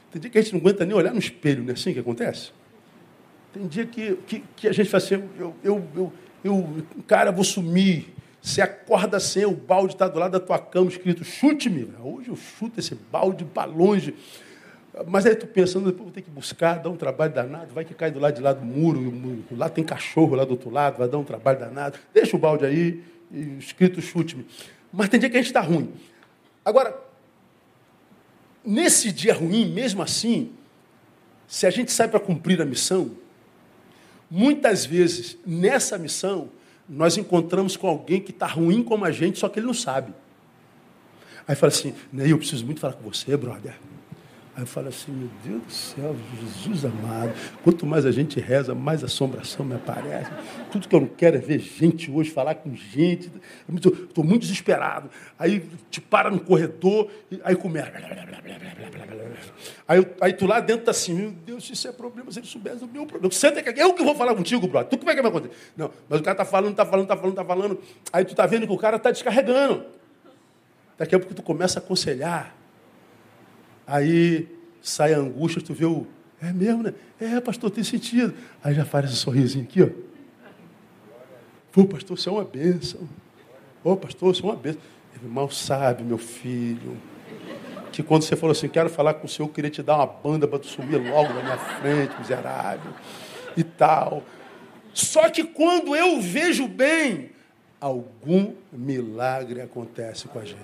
tem dia que a gente não aguenta nem olhar no espelho, não é assim que acontece? Tem dia que, que, que a gente fala assim, eu, eu, eu, eu, cara, vou sumir. Você acorda sem, o balde está do lado da tua cama escrito, chute-me. Hoje eu chuto esse balde para longe. Mas aí tu pensando, depois vou ter que buscar, dar um trabalho danado, vai que cai do lado de lá do muro, lá tem cachorro lá do outro lado, vai dar um trabalho danado. Deixa o balde aí, escrito chute-me. Mas tem dia que a gente está ruim. Agora, nesse dia ruim, mesmo assim, se a gente sai para cumprir a missão, muitas vezes nessa missão nós encontramos com alguém que está ruim como a gente, só que ele não sabe. Aí fala assim, Ney, eu preciso muito falar com você, brother. Aí eu falo assim, meu Deus do céu, Jesus amado, quanto mais a gente reza, mais assombração me aparece. Tudo que eu não quero é ver gente hoje, falar com gente. Estou muito desesperado. Aí te para no corredor, aí começa. Aí, aí tu lá dentro tá assim, meu Deus, isso é problema, se ele soubesse o meu problema. Senta aqui, eu que vou falar contigo, brother. Tu que vai que vai acontecer? Não, mas o cara tá falando, tá falando, tá falando, tá falando. Aí tu tá vendo que o cara tá descarregando. Daqui a pouco tu começa a aconselhar. Aí sai a angústia, tu vê o. É mesmo, né? É, pastor, tem sentido. Aí já faz esse sorrisinho aqui, ó. Pô, pastor, você é uma bênção. Ô, pastor, você é uma bênção. Ele mal sabe, meu filho, que quando você falou assim, quero falar com o senhor, eu queria te dar uma banda para tu sumir logo na minha frente, miserável, e tal. Só que quando eu vejo bem, algum milagre acontece com a gente.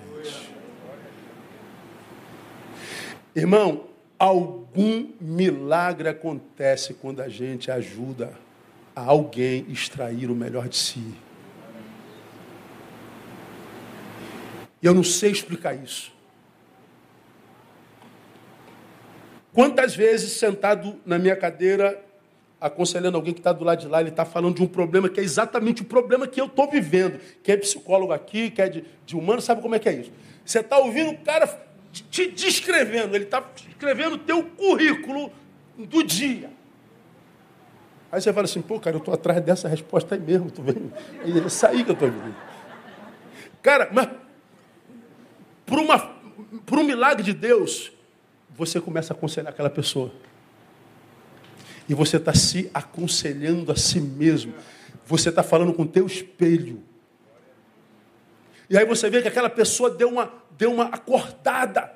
Irmão, algum milagre acontece quando a gente ajuda a alguém extrair o melhor de si. E eu não sei explicar isso. Quantas vezes, sentado na minha cadeira, aconselhando alguém que está do lado de lá, ele está falando de um problema que é exatamente o problema que eu estou vivendo. Quem é psicólogo aqui, que é de, de humano, sabe como é que é isso. Você está ouvindo o cara te descrevendo, ele está escrevendo o teu currículo do dia. Aí você fala assim, pô, cara, eu estou atrás dessa resposta aí mesmo, tu vendo? É isso aí que eu estou vivendo. Cara, mas por, uma, por um milagre de Deus, você começa a aconselhar aquela pessoa. E você está se aconselhando a si mesmo. Você está falando com o teu espelho. E aí você vê que aquela pessoa deu uma, deu uma acordada.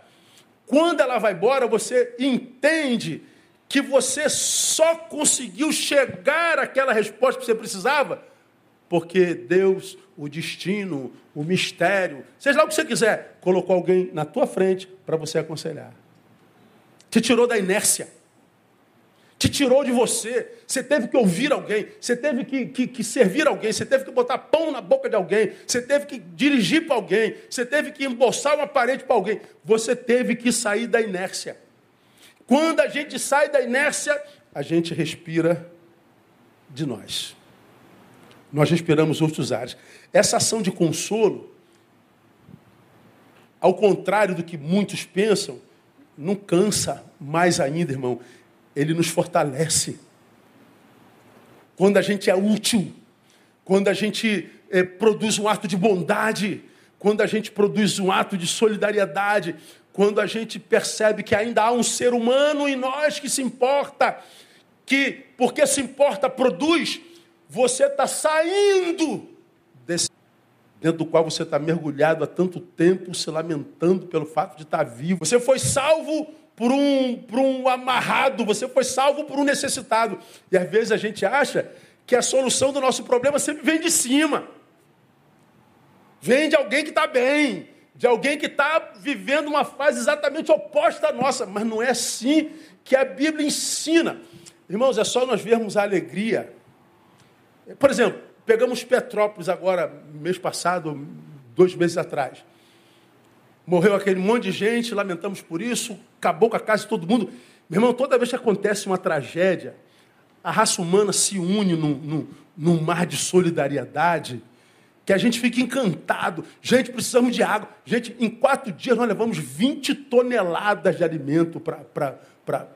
Quando ela vai embora, você entende que você só conseguiu chegar àquela resposta que você precisava, porque Deus, o destino, o mistério, seja lá o que você quiser, colocou alguém na tua frente para você aconselhar. Te tirou da inércia te tirou de você. Você teve que ouvir alguém, você teve que, que, que, servir alguém, você teve que botar pão na boca de alguém, você teve que dirigir para alguém, você teve que embolsar uma parede para alguém. Você teve que sair da inércia. Quando a gente sai da inércia, a gente respira de nós. Nós respiramos outros ares. Essa ação de consolo, ao contrário do que muitos pensam, não cansa mais ainda, irmão ele nos fortalece. Quando a gente é útil, quando a gente é, produz um ato de bondade, quando a gente produz um ato de solidariedade, quando a gente percebe que ainda há um ser humano em nós que se importa, que porque se importa produz, você está saindo desse dentro do qual você está mergulhado há tanto tempo, se lamentando pelo fato de estar vivo. Você foi salvo por um, por um amarrado, você foi salvo por um necessitado. E às vezes a gente acha que a solução do nosso problema sempre vem de cima. Vem de alguém que está bem, de alguém que está vivendo uma fase exatamente oposta à nossa. Mas não é assim que a Bíblia ensina. Irmãos, é só nós vermos a alegria. Por exemplo, pegamos Petrópolis agora, mês passado, dois meses atrás. Morreu aquele monte de gente, lamentamos por isso, acabou com a casa de todo mundo. Meu irmão, toda vez que acontece uma tragédia, a raça humana se une num, num, num mar de solidariedade, que a gente fica encantado. Gente, precisamos de água. Gente, em quatro dias nós levamos 20 toneladas de alimento para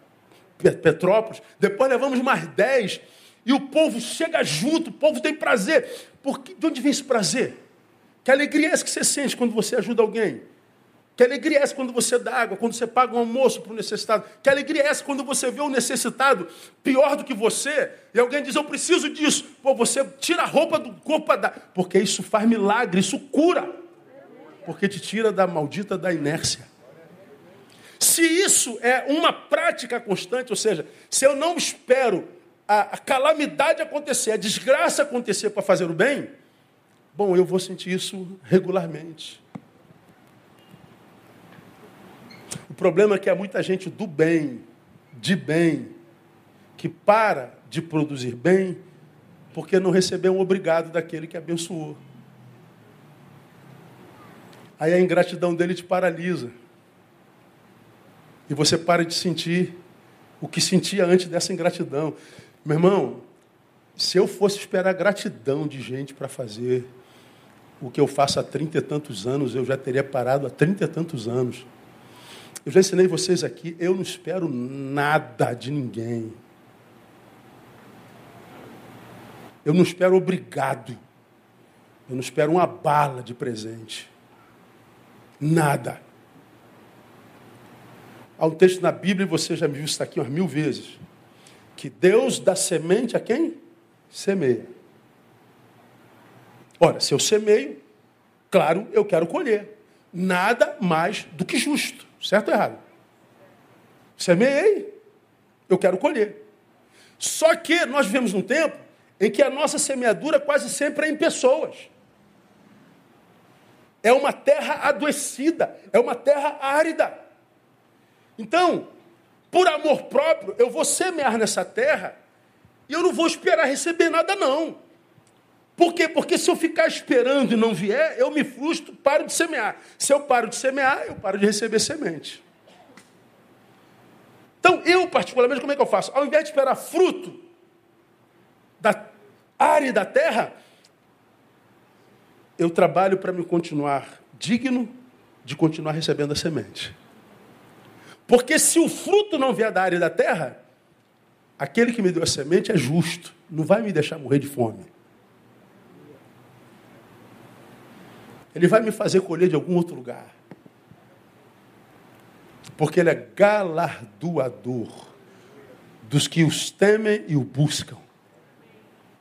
Petrópolis. Depois levamos mais 10. E o povo chega junto, o povo tem prazer. Por que, de onde vem esse prazer? Que alegria é essa que você sente quando você ajuda alguém? Que alegria é essa quando você dá água, quando você paga um almoço para o necessitado? Que alegria é essa quando você vê um necessitado pior do que você e alguém diz, eu preciso disso. Pô, você tira a roupa do corpo para dar. Porque isso faz milagre, isso cura. Porque te tira da maldita da inércia. Se isso é uma prática constante, ou seja, se eu não espero a, a calamidade acontecer, a desgraça acontecer para fazer o bem, bom, eu vou sentir isso regularmente. O problema é que há muita gente do bem, de bem, que para de produzir bem porque não recebeu um obrigado daquele que abençoou. Aí a ingratidão dele te paralisa. E você para de sentir o que sentia antes dessa ingratidão. Meu irmão, se eu fosse esperar gratidão de gente para fazer o que eu faço há trinta e tantos anos, eu já teria parado há trinta e tantos anos. Eu já ensinei vocês aqui, eu não espero nada de ninguém. Eu não espero obrigado. Eu não espero uma bala de presente. Nada. Há um texto na Bíblia, e você já me viu isso aqui umas mil vezes, que Deus dá semente a quem? Semeia. Ora, se eu semeio, claro, eu quero colher. Nada mais do que justo. Certo ou errado? Semeei, eu quero colher. Só que nós vivemos num tempo em que a nossa semeadura quase sempre é em pessoas. É uma terra adoecida, é uma terra árida. Então, por amor próprio, eu vou semear nessa terra e eu não vou esperar receber nada, não. Por quê? Porque se eu ficar esperando e não vier, eu me frustro, paro de semear. Se eu paro de semear, eu paro de receber semente. Então, eu, particularmente, como é que eu faço? Ao invés de esperar fruto da área da terra, eu trabalho para me continuar digno de continuar recebendo a semente. Porque se o fruto não vier da área da terra, aquele que me deu a semente é justo, não vai me deixar morrer de fome. Ele vai me fazer colher de algum outro lugar. Porque ele é galardoador dos que os temem e o buscam.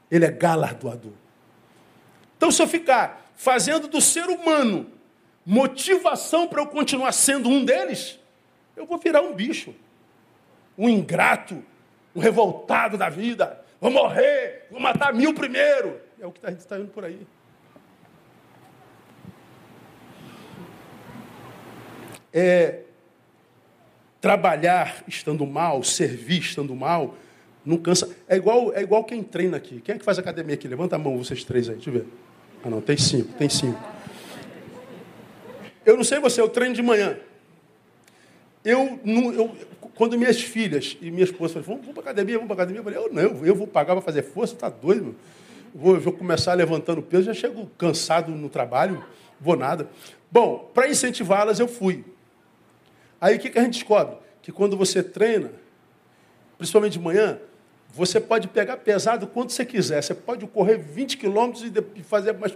Ele é galardoador. Então, se eu ficar fazendo do ser humano motivação para eu continuar sendo um deles, eu vou virar um bicho, um ingrato, um revoltado da vida. Vou morrer, vou matar mil primeiro. É o que está indo por aí. É, trabalhar estando mal, servir estando mal, não cansa. É igual, é igual quem treina aqui. Quem é que faz academia aqui? Levanta a mão, vocês três aí, deixa eu ver. Ah, não, tem cinco, tem cinco. Eu não sei você, eu treino de manhã. Eu, não, eu quando minhas filhas e minha esposa falaram, vamos, vamos para academia, vamos para academia, eu falei, eu não, eu vou pagar para fazer força, tá doido, meu. Vou, vou começar levantando peso, já chego cansado no trabalho, vou nada. Bom, para incentivá-las, eu fui. Aí o que, que a gente descobre? Que quando você treina, principalmente de manhã, você pode pegar pesado quanto você quiser. Você pode correr 20 quilômetros e fazer mais,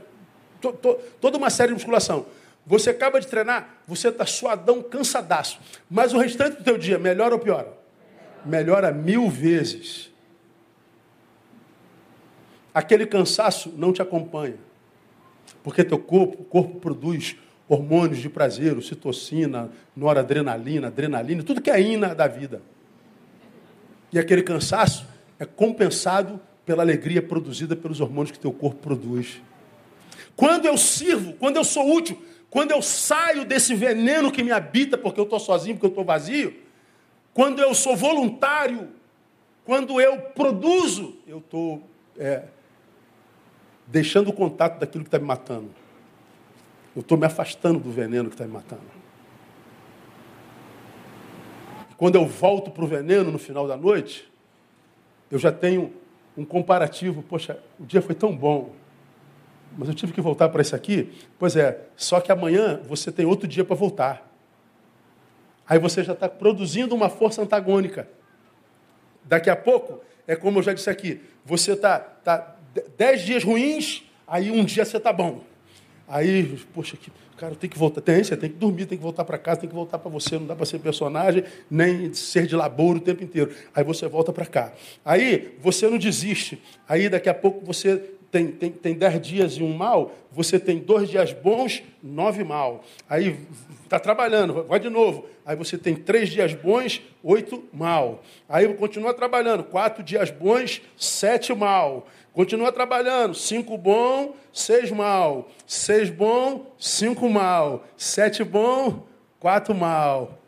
to, to, toda uma série de musculação. Você acaba de treinar, você está suadão, cansadaço. Mas o restante do teu dia, melhora ou piora? Melhora mil vezes. Aquele cansaço não te acompanha. Porque teu corpo, o corpo produz hormônios de prazer, ocitocina, noradrenalina, adrenalina, tudo que é ina da vida. E aquele cansaço é compensado pela alegria produzida pelos hormônios que teu corpo produz. Quando eu sirvo, quando eu sou útil, quando eu saio desse veneno que me habita porque eu estou sozinho, porque eu estou vazio, quando eu sou voluntário, quando eu produzo, eu estou é, deixando o contato daquilo que está me matando. Eu estou me afastando do veneno que está me matando. Quando eu volto para o veneno no final da noite, eu já tenho um comparativo. Poxa, o dia foi tão bom, mas eu tive que voltar para isso aqui. Pois é, só que amanhã você tem outro dia para voltar. Aí você já está produzindo uma força antagônica. Daqui a pouco, é como eu já disse aqui, você está tá dez dias ruins, aí um dia você está bom. Aí, poxa, que, cara, tem que voltar. Tem, você tem que dormir, tem que voltar para casa, tem que voltar para você. Não dá para ser personagem, nem ser de labor o tempo inteiro. Aí você volta para cá. Aí você não desiste. Aí daqui a pouco você tem, tem, tem dez dias e um mal, você tem dois dias bons, nove mal. Aí está trabalhando, vai de novo. Aí você tem três dias bons, oito mal. Aí continua trabalhando, quatro dias bons, sete mal. Continua trabalhando, cinco bom, seis mal. Seis bom, cinco mal. Sete bom, quatro mal.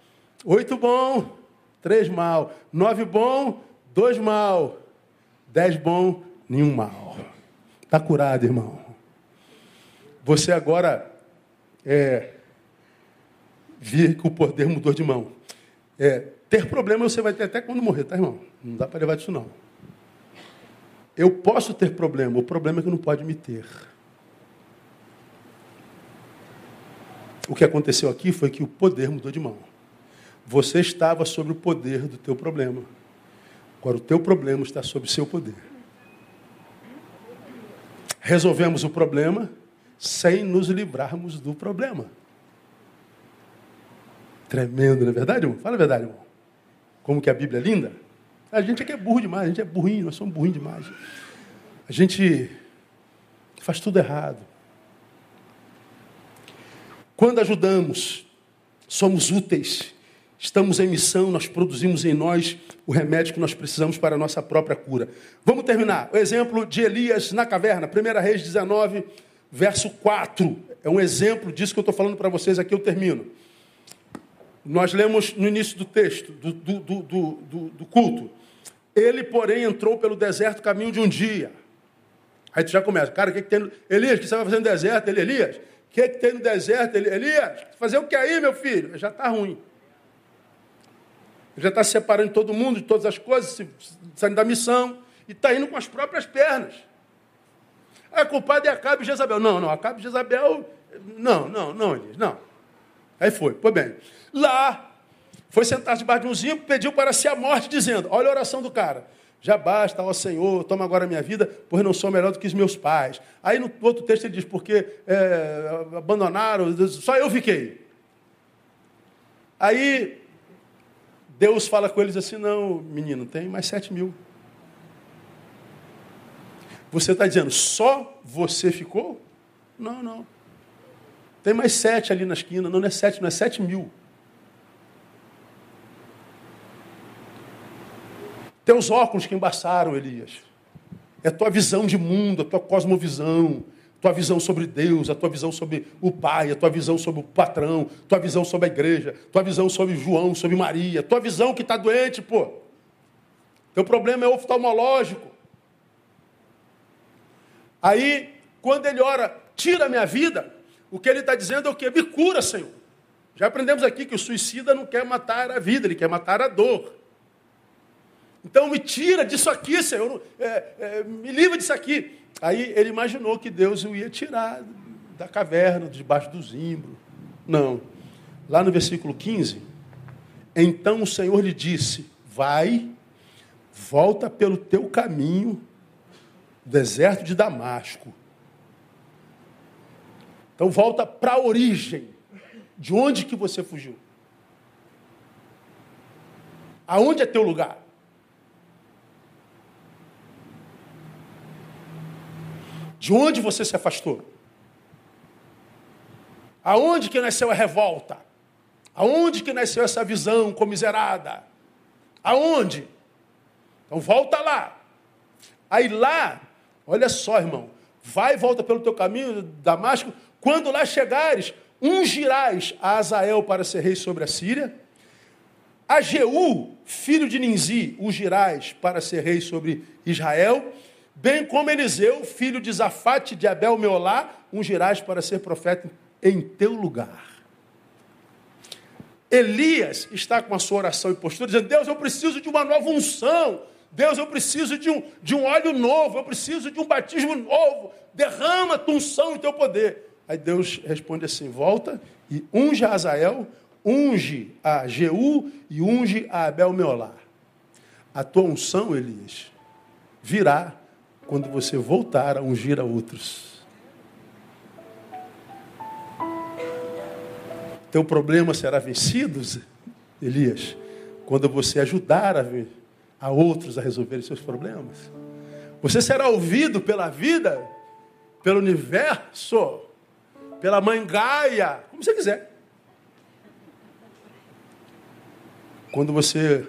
Oito bom, três mal. Nove bom, dois mal. Dez bom, nenhum mal. Está curado, irmão. Você agora é, vê que o poder mudou de mão. É, ter problema você vai ter até quando morrer, tá, irmão? Não dá para levar disso, não. Eu posso ter problema, o problema é que não pode me ter. O que aconteceu aqui foi que o poder mudou de mão. Você estava sob o poder do teu problema. Agora o teu problema está sob o seu poder. Resolvemos o problema sem nos livrarmos do problema. Tremendo, não é verdade, irmão? Fala a verdade, irmão. Como que a Bíblia é linda? A gente aqui é burro demais, a gente é burrinho, nós somos burrinhos demais. A gente faz tudo errado. Quando ajudamos, somos úteis, estamos em missão, nós produzimos em nós o remédio que nós precisamos para a nossa própria cura. Vamos terminar. O exemplo de Elias na caverna, 1 Reis 19, verso 4. É um exemplo disso que eu estou falando para vocês aqui, eu termino. Nós lemos no início do texto, do, do, do, do culto. Ele, porém, entrou pelo deserto caminho de um dia. Aí tu já começa, cara, o que, que tem no... Elias, o que você vai fazer no deserto? Ele, Elias, o que, que tem no deserto? Ele, Elias, fazer o que aí, meu filho? Já está ruim. Já está separando todo mundo de todas as coisas, saindo da missão, e está indo com as próprias pernas. Aí, culpado é Acabe e Jezabel. Não, não, Acabe e Jezabel, não, não, não, Elias, não. Aí foi, foi bem. Lá, foi sentar debaixo de um zinco, pediu para si a morte, dizendo: Olha a oração do cara. Já basta, ó Senhor, toma agora a minha vida, pois não sou melhor do que os meus pais. Aí no outro texto ele diz: Porque é, abandonaram, só eu fiquei. Aí Deus fala com eles assim: Não, menino, tem mais sete mil. Você está dizendo, só você ficou? Não, não. Tem mais sete ali na esquina. Não, não é sete, não é sete mil. Teus óculos que embaçaram, Elias. É a tua visão de mundo, a tua cosmovisão, tua visão sobre Deus, a tua visão sobre o Pai, a tua visão sobre o patrão, tua visão sobre a igreja, tua visão sobre João, sobre Maria, tua visão que está doente, pô. Teu problema é oftalmológico. Aí, quando ele ora, tira a minha vida, o que ele está dizendo é o que? Me cura, Senhor. Já aprendemos aqui que o suicida não quer matar a vida, ele quer matar a dor. Então me tira disso aqui, Senhor. É, é, me livra disso aqui. Aí ele imaginou que Deus o ia tirar da caverna, debaixo do zimbro. Não. Lá no versículo 15, então o Senhor lhe disse: Vai, volta pelo teu caminho, deserto de Damasco. Então volta para a origem. De onde que você fugiu? Aonde é teu lugar? De onde você se afastou? Aonde que nasceu a revolta? Aonde que nasceu essa visão comiserada? Aonde? Então volta lá. Aí lá, olha só, irmão, vai e volta pelo teu caminho, Damasco. Quando lá chegares, ungirás a Azael para ser rei sobre a Síria. A Jeú, filho de Ninzi, ungirás para ser rei sobre Israel bem como Eliseu, filho de Zafate de Abel Meolá, ungirás para ser profeta em teu lugar. Elias está com a sua oração e postura, dizendo: Deus, eu preciso de uma nova unção. Deus, eu preciso de um, de um óleo novo, eu preciso de um batismo novo. Derrama a tua unção e teu poder. Aí Deus responde assim: volta e unge a Azael, unge a Jeú e unge a Abel Meolá. A tua unção, Elias, virá quando você voltar a ungir a outros. Teu problema será vencido, Elias, quando você ajudar a, a outros a resolverem seus problemas. Você será ouvido pela vida, pelo universo, pela mãe Gaia, como você quiser. Quando você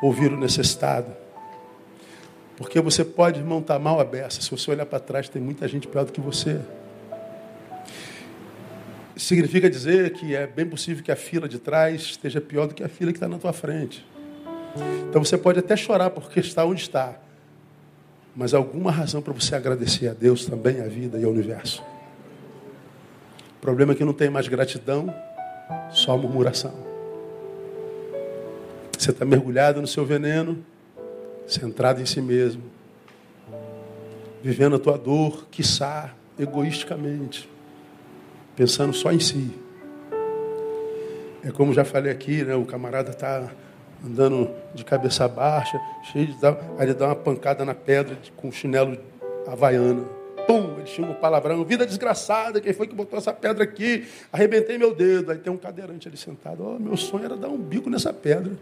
ouvir o necessitado, porque você pode, irmão, estar mal aberta. Se você olhar para trás, tem muita gente pior do que você. Significa dizer que é bem possível que a fila de trás esteja pior do que a fila que está na tua frente. Então você pode até chorar porque está onde está, mas alguma razão para você agradecer a Deus também, a vida e ao universo. O problema é que não tem mais gratidão, só murmuração. Você está mergulhado no seu veneno, centrado em si mesmo, vivendo a tua dor, quiçá, egoisticamente, pensando só em si. É como já falei aqui, né, o camarada está andando de cabeça baixa, cheio de. Aí ele dá uma pancada na pedra com chinelo havaiana. Pum! Ele xinga um palavrão. Vida desgraçada, quem foi que botou essa pedra aqui? Arrebentei meu dedo. Aí tem um cadeirante ali sentado. Oh, meu sonho era dar um bico nessa pedra.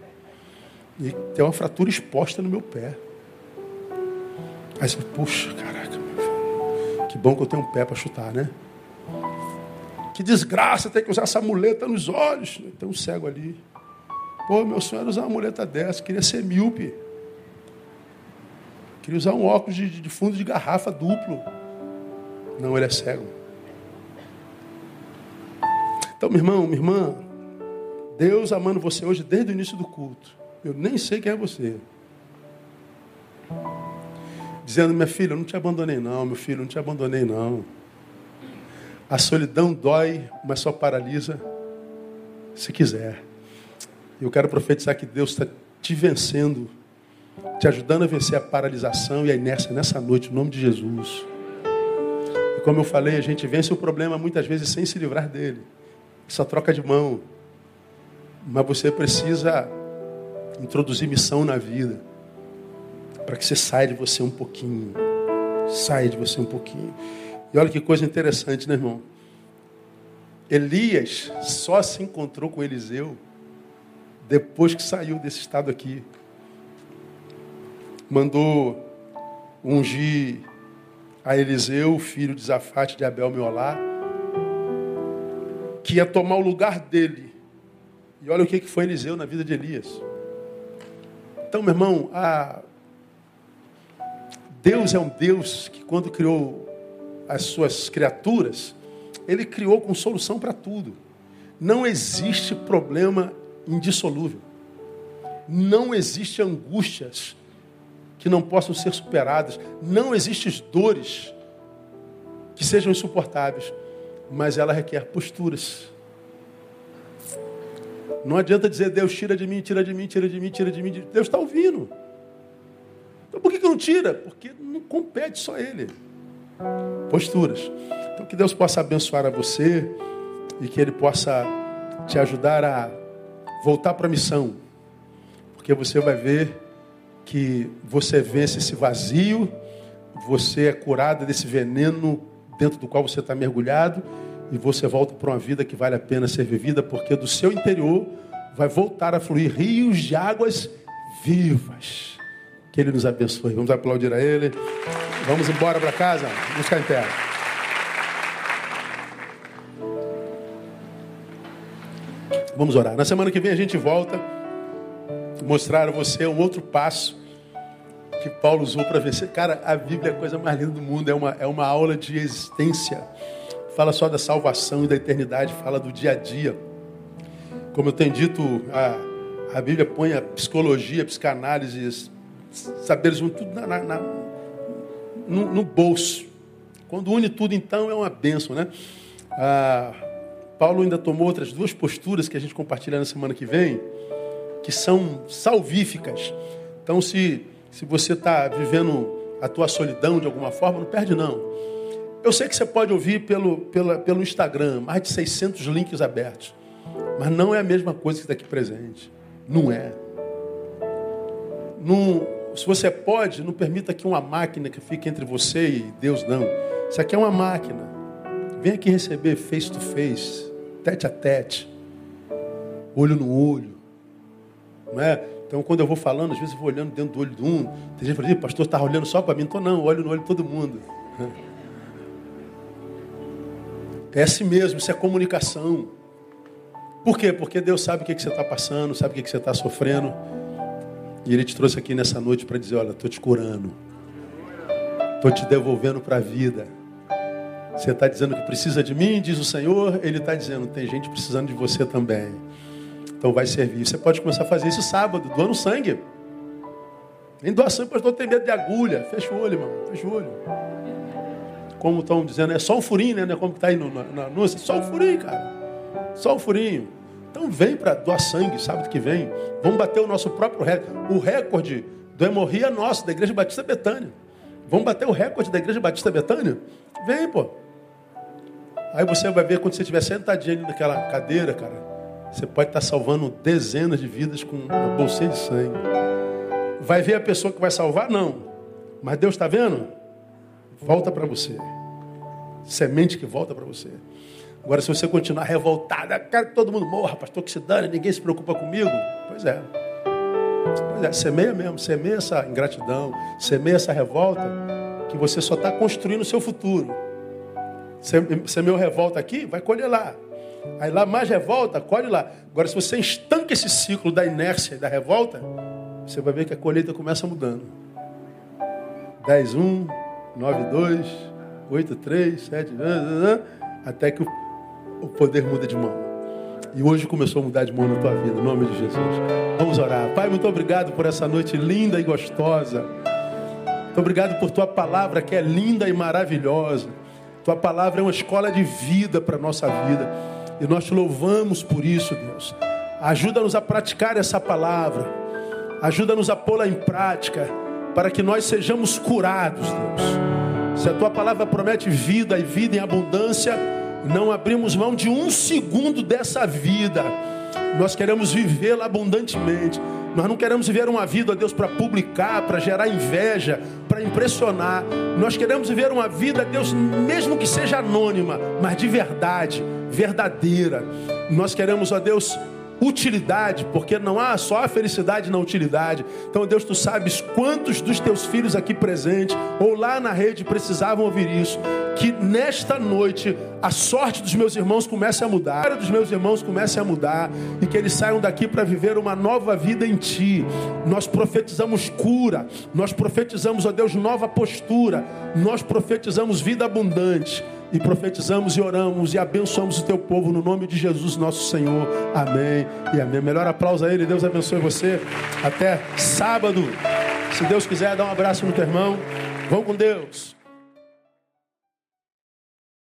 E tem uma fratura exposta no meu pé. Aí você, puxa, caraca, meu que bom que eu tenho um pé para chutar, né? Que desgraça ter que usar essa muleta nos olhos. Tem um cego ali. Pô, meu sonho era usar uma muleta dessa, queria ser míope. Queria usar um óculos de, de fundo de garrafa duplo. Não, ele é cego. Então, meu irmão, minha irmã, Deus amando você hoje desde o início do culto. Eu nem sei quem é você. Dizendo, minha filha, eu não te abandonei não, meu filho, eu não te abandonei não. A solidão dói, mas só paralisa se quiser. Eu quero profetizar que Deus está te vencendo, te ajudando a vencer a paralisação e a inércia nessa noite, em nome de Jesus. E como eu falei, a gente vence o problema muitas vezes sem se livrar dele. Só troca de mão. Mas você precisa introduzir missão na vida. Para que você saia de você um pouquinho. Saia de você um pouquinho. E olha que coisa interessante, né, irmão? Elias só se encontrou com Eliseu depois que saiu desse estado aqui, mandou ungir a Eliseu, filho de Zafate de Abel Meolá, que ia tomar o lugar dele. E olha o que foi Eliseu na vida de Elias. Então, meu irmão, a... Deus é um Deus que, quando criou as suas criaturas, ele criou com solução para tudo. Não existe problema indissolúvel. Não existe angústias que não possam ser superadas. Não existem dores que sejam insuportáveis. Mas ela requer posturas. Não adianta dizer, Deus tira de mim, tira de mim, tira de mim, tira de mim. Deus está ouvindo. Então por que, que não tira? Porque não compete só Ele. Posturas. Então que Deus possa abençoar a você e que Ele possa te ajudar a voltar para a missão. Porque você vai ver que você vence esse vazio, você é curado desse veneno dentro do qual você está mergulhado e você volta para uma vida que vale a pena ser vivida, porque do seu interior vai voltar a fluir rios de águas vivas. Que Ele nos abençoe. Vamos aplaudir a Ele. Vamos embora para casa. Vamos em. Vamos orar. Na semana que vem a gente volta mostrar a você um outro passo que Paulo usou para vencer. Cara, a Bíblia é a coisa mais linda do mundo, é uma, é uma aula de existência. Fala só da salvação e da eternidade, fala do dia a dia. Como eu tenho dito, a, a Bíblia põe a psicologia, a psicanálise, saberes tudo na, na, na no, no, bolso. Quando une tudo, então, é uma benção, né? Ah, Paulo ainda tomou outras duas posturas que a gente compartilha na semana que vem, que são salvíficas. Então, se, se você está vivendo a tua solidão de alguma forma, não perde não. Eu sei que você pode ouvir pelo, pela, pelo Instagram, mais de 600 links abertos. Mas não é a mesma coisa que está aqui presente. Não é. Não, se você pode, não permita que uma máquina que fique entre você e Deus, não. Isso aqui é uma máquina. Vem aqui receber face to face. tete a tete, olho no olho. Não é? Então, quando eu vou falando, às vezes eu vou olhando dentro do olho de um. Tem gente que fala, pastor, está olhando só para mim. Então, não, olho no olho de todo mundo. É assim mesmo, isso é comunicação. Por quê? Porque Deus sabe o que, você está passando, sabe o que, você está sofrendo. E Ele te trouxe aqui nessa noite para dizer: Olha, estou te curando, estou te devolvendo para a vida. Você está dizendo que precisa de mim, diz o Senhor. Ele está dizendo: tem gente precisando de você também. Então vai servir. Você pode começar a fazer isso sábado, doando sangue. Em doação, pastor, tem medo de agulha. Fecha o olho, irmão. Fecha o olho. Como estão dizendo, é só um furinho, né? É como está aí no, na, na anúncio. Só um furinho, cara. Só um furinho. Então vem para doar sangue, sábado que vem. Vamos bater o nosso próprio recorde. O recorde do hemorria é nosso, da Igreja Batista Betânia. Vamos bater o recorde da Igreja Batista Betânia? Vem, pô. Aí você vai ver quando você estiver sentadinho ali naquela cadeira, cara. Você pode estar salvando dezenas de vidas com uma bolsinha de sangue. Vai ver a pessoa que vai salvar? Não. Mas Deus está vendo? Volta para você. Semente que volta para você. Agora, se você continuar revoltada, quero que todo mundo morra, pastor, que se dane, ninguém se preocupa comigo. Pois é. Pois é, semeia mesmo, semeia essa ingratidão, semeia essa revolta, que você só está construindo o seu futuro. Semeou revolta aqui, vai colher lá. Aí lá mais revolta, colhe lá. Agora, se você estanca esse ciclo da inércia e da revolta, você vai ver que a colheita começa mudando. 10, 1, 9, 2, 8, 3, 7, até que o poder muda de mão. E hoje começou a mudar de mão na tua vida, em nome de Jesus. Vamos orar. Pai, muito obrigado por essa noite linda e gostosa. Muito obrigado por tua palavra que é linda e maravilhosa. Tua palavra é uma escola de vida para a nossa vida. E nós te louvamos por isso, Deus. Ajuda-nos a praticar essa palavra. Ajuda-nos a pô-la em prática. Para que nós sejamos curados, Deus. Se a tua palavra promete vida e vida em abundância, não abrimos mão de um segundo dessa vida. Nós queremos vivê-la abundantemente. Nós não queremos viver uma vida, Deus, para publicar, para gerar inveja, para impressionar. Nós queremos viver uma vida, Deus, mesmo que seja anônima, mas de verdade, verdadeira. Nós queremos, ó Deus, utilidade, porque não há só a felicidade na utilidade. Então, Deus, tu sabes quantos dos teus filhos aqui presentes ou lá na rede precisavam ouvir isso. Que nesta noite a sorte dos meus irmãos comece a mudar, a história dos meus irmãos comece a mudar e que eles saiam daqui para viver uma nova vida em Ti. Nós profetizamos cura, nós profetizamos, ó Deus, nova postura, nós profetizamos vida abundante e profetizamos e oramos e abençoamos o teu povo no nome de Jesus, nosso Senhor. Amém e amém. Melhor aplauso a Ele. Deus abençoe você. Até sábado. Se Deus quiser, dá um abraço no teu irmão. Vão com Deus.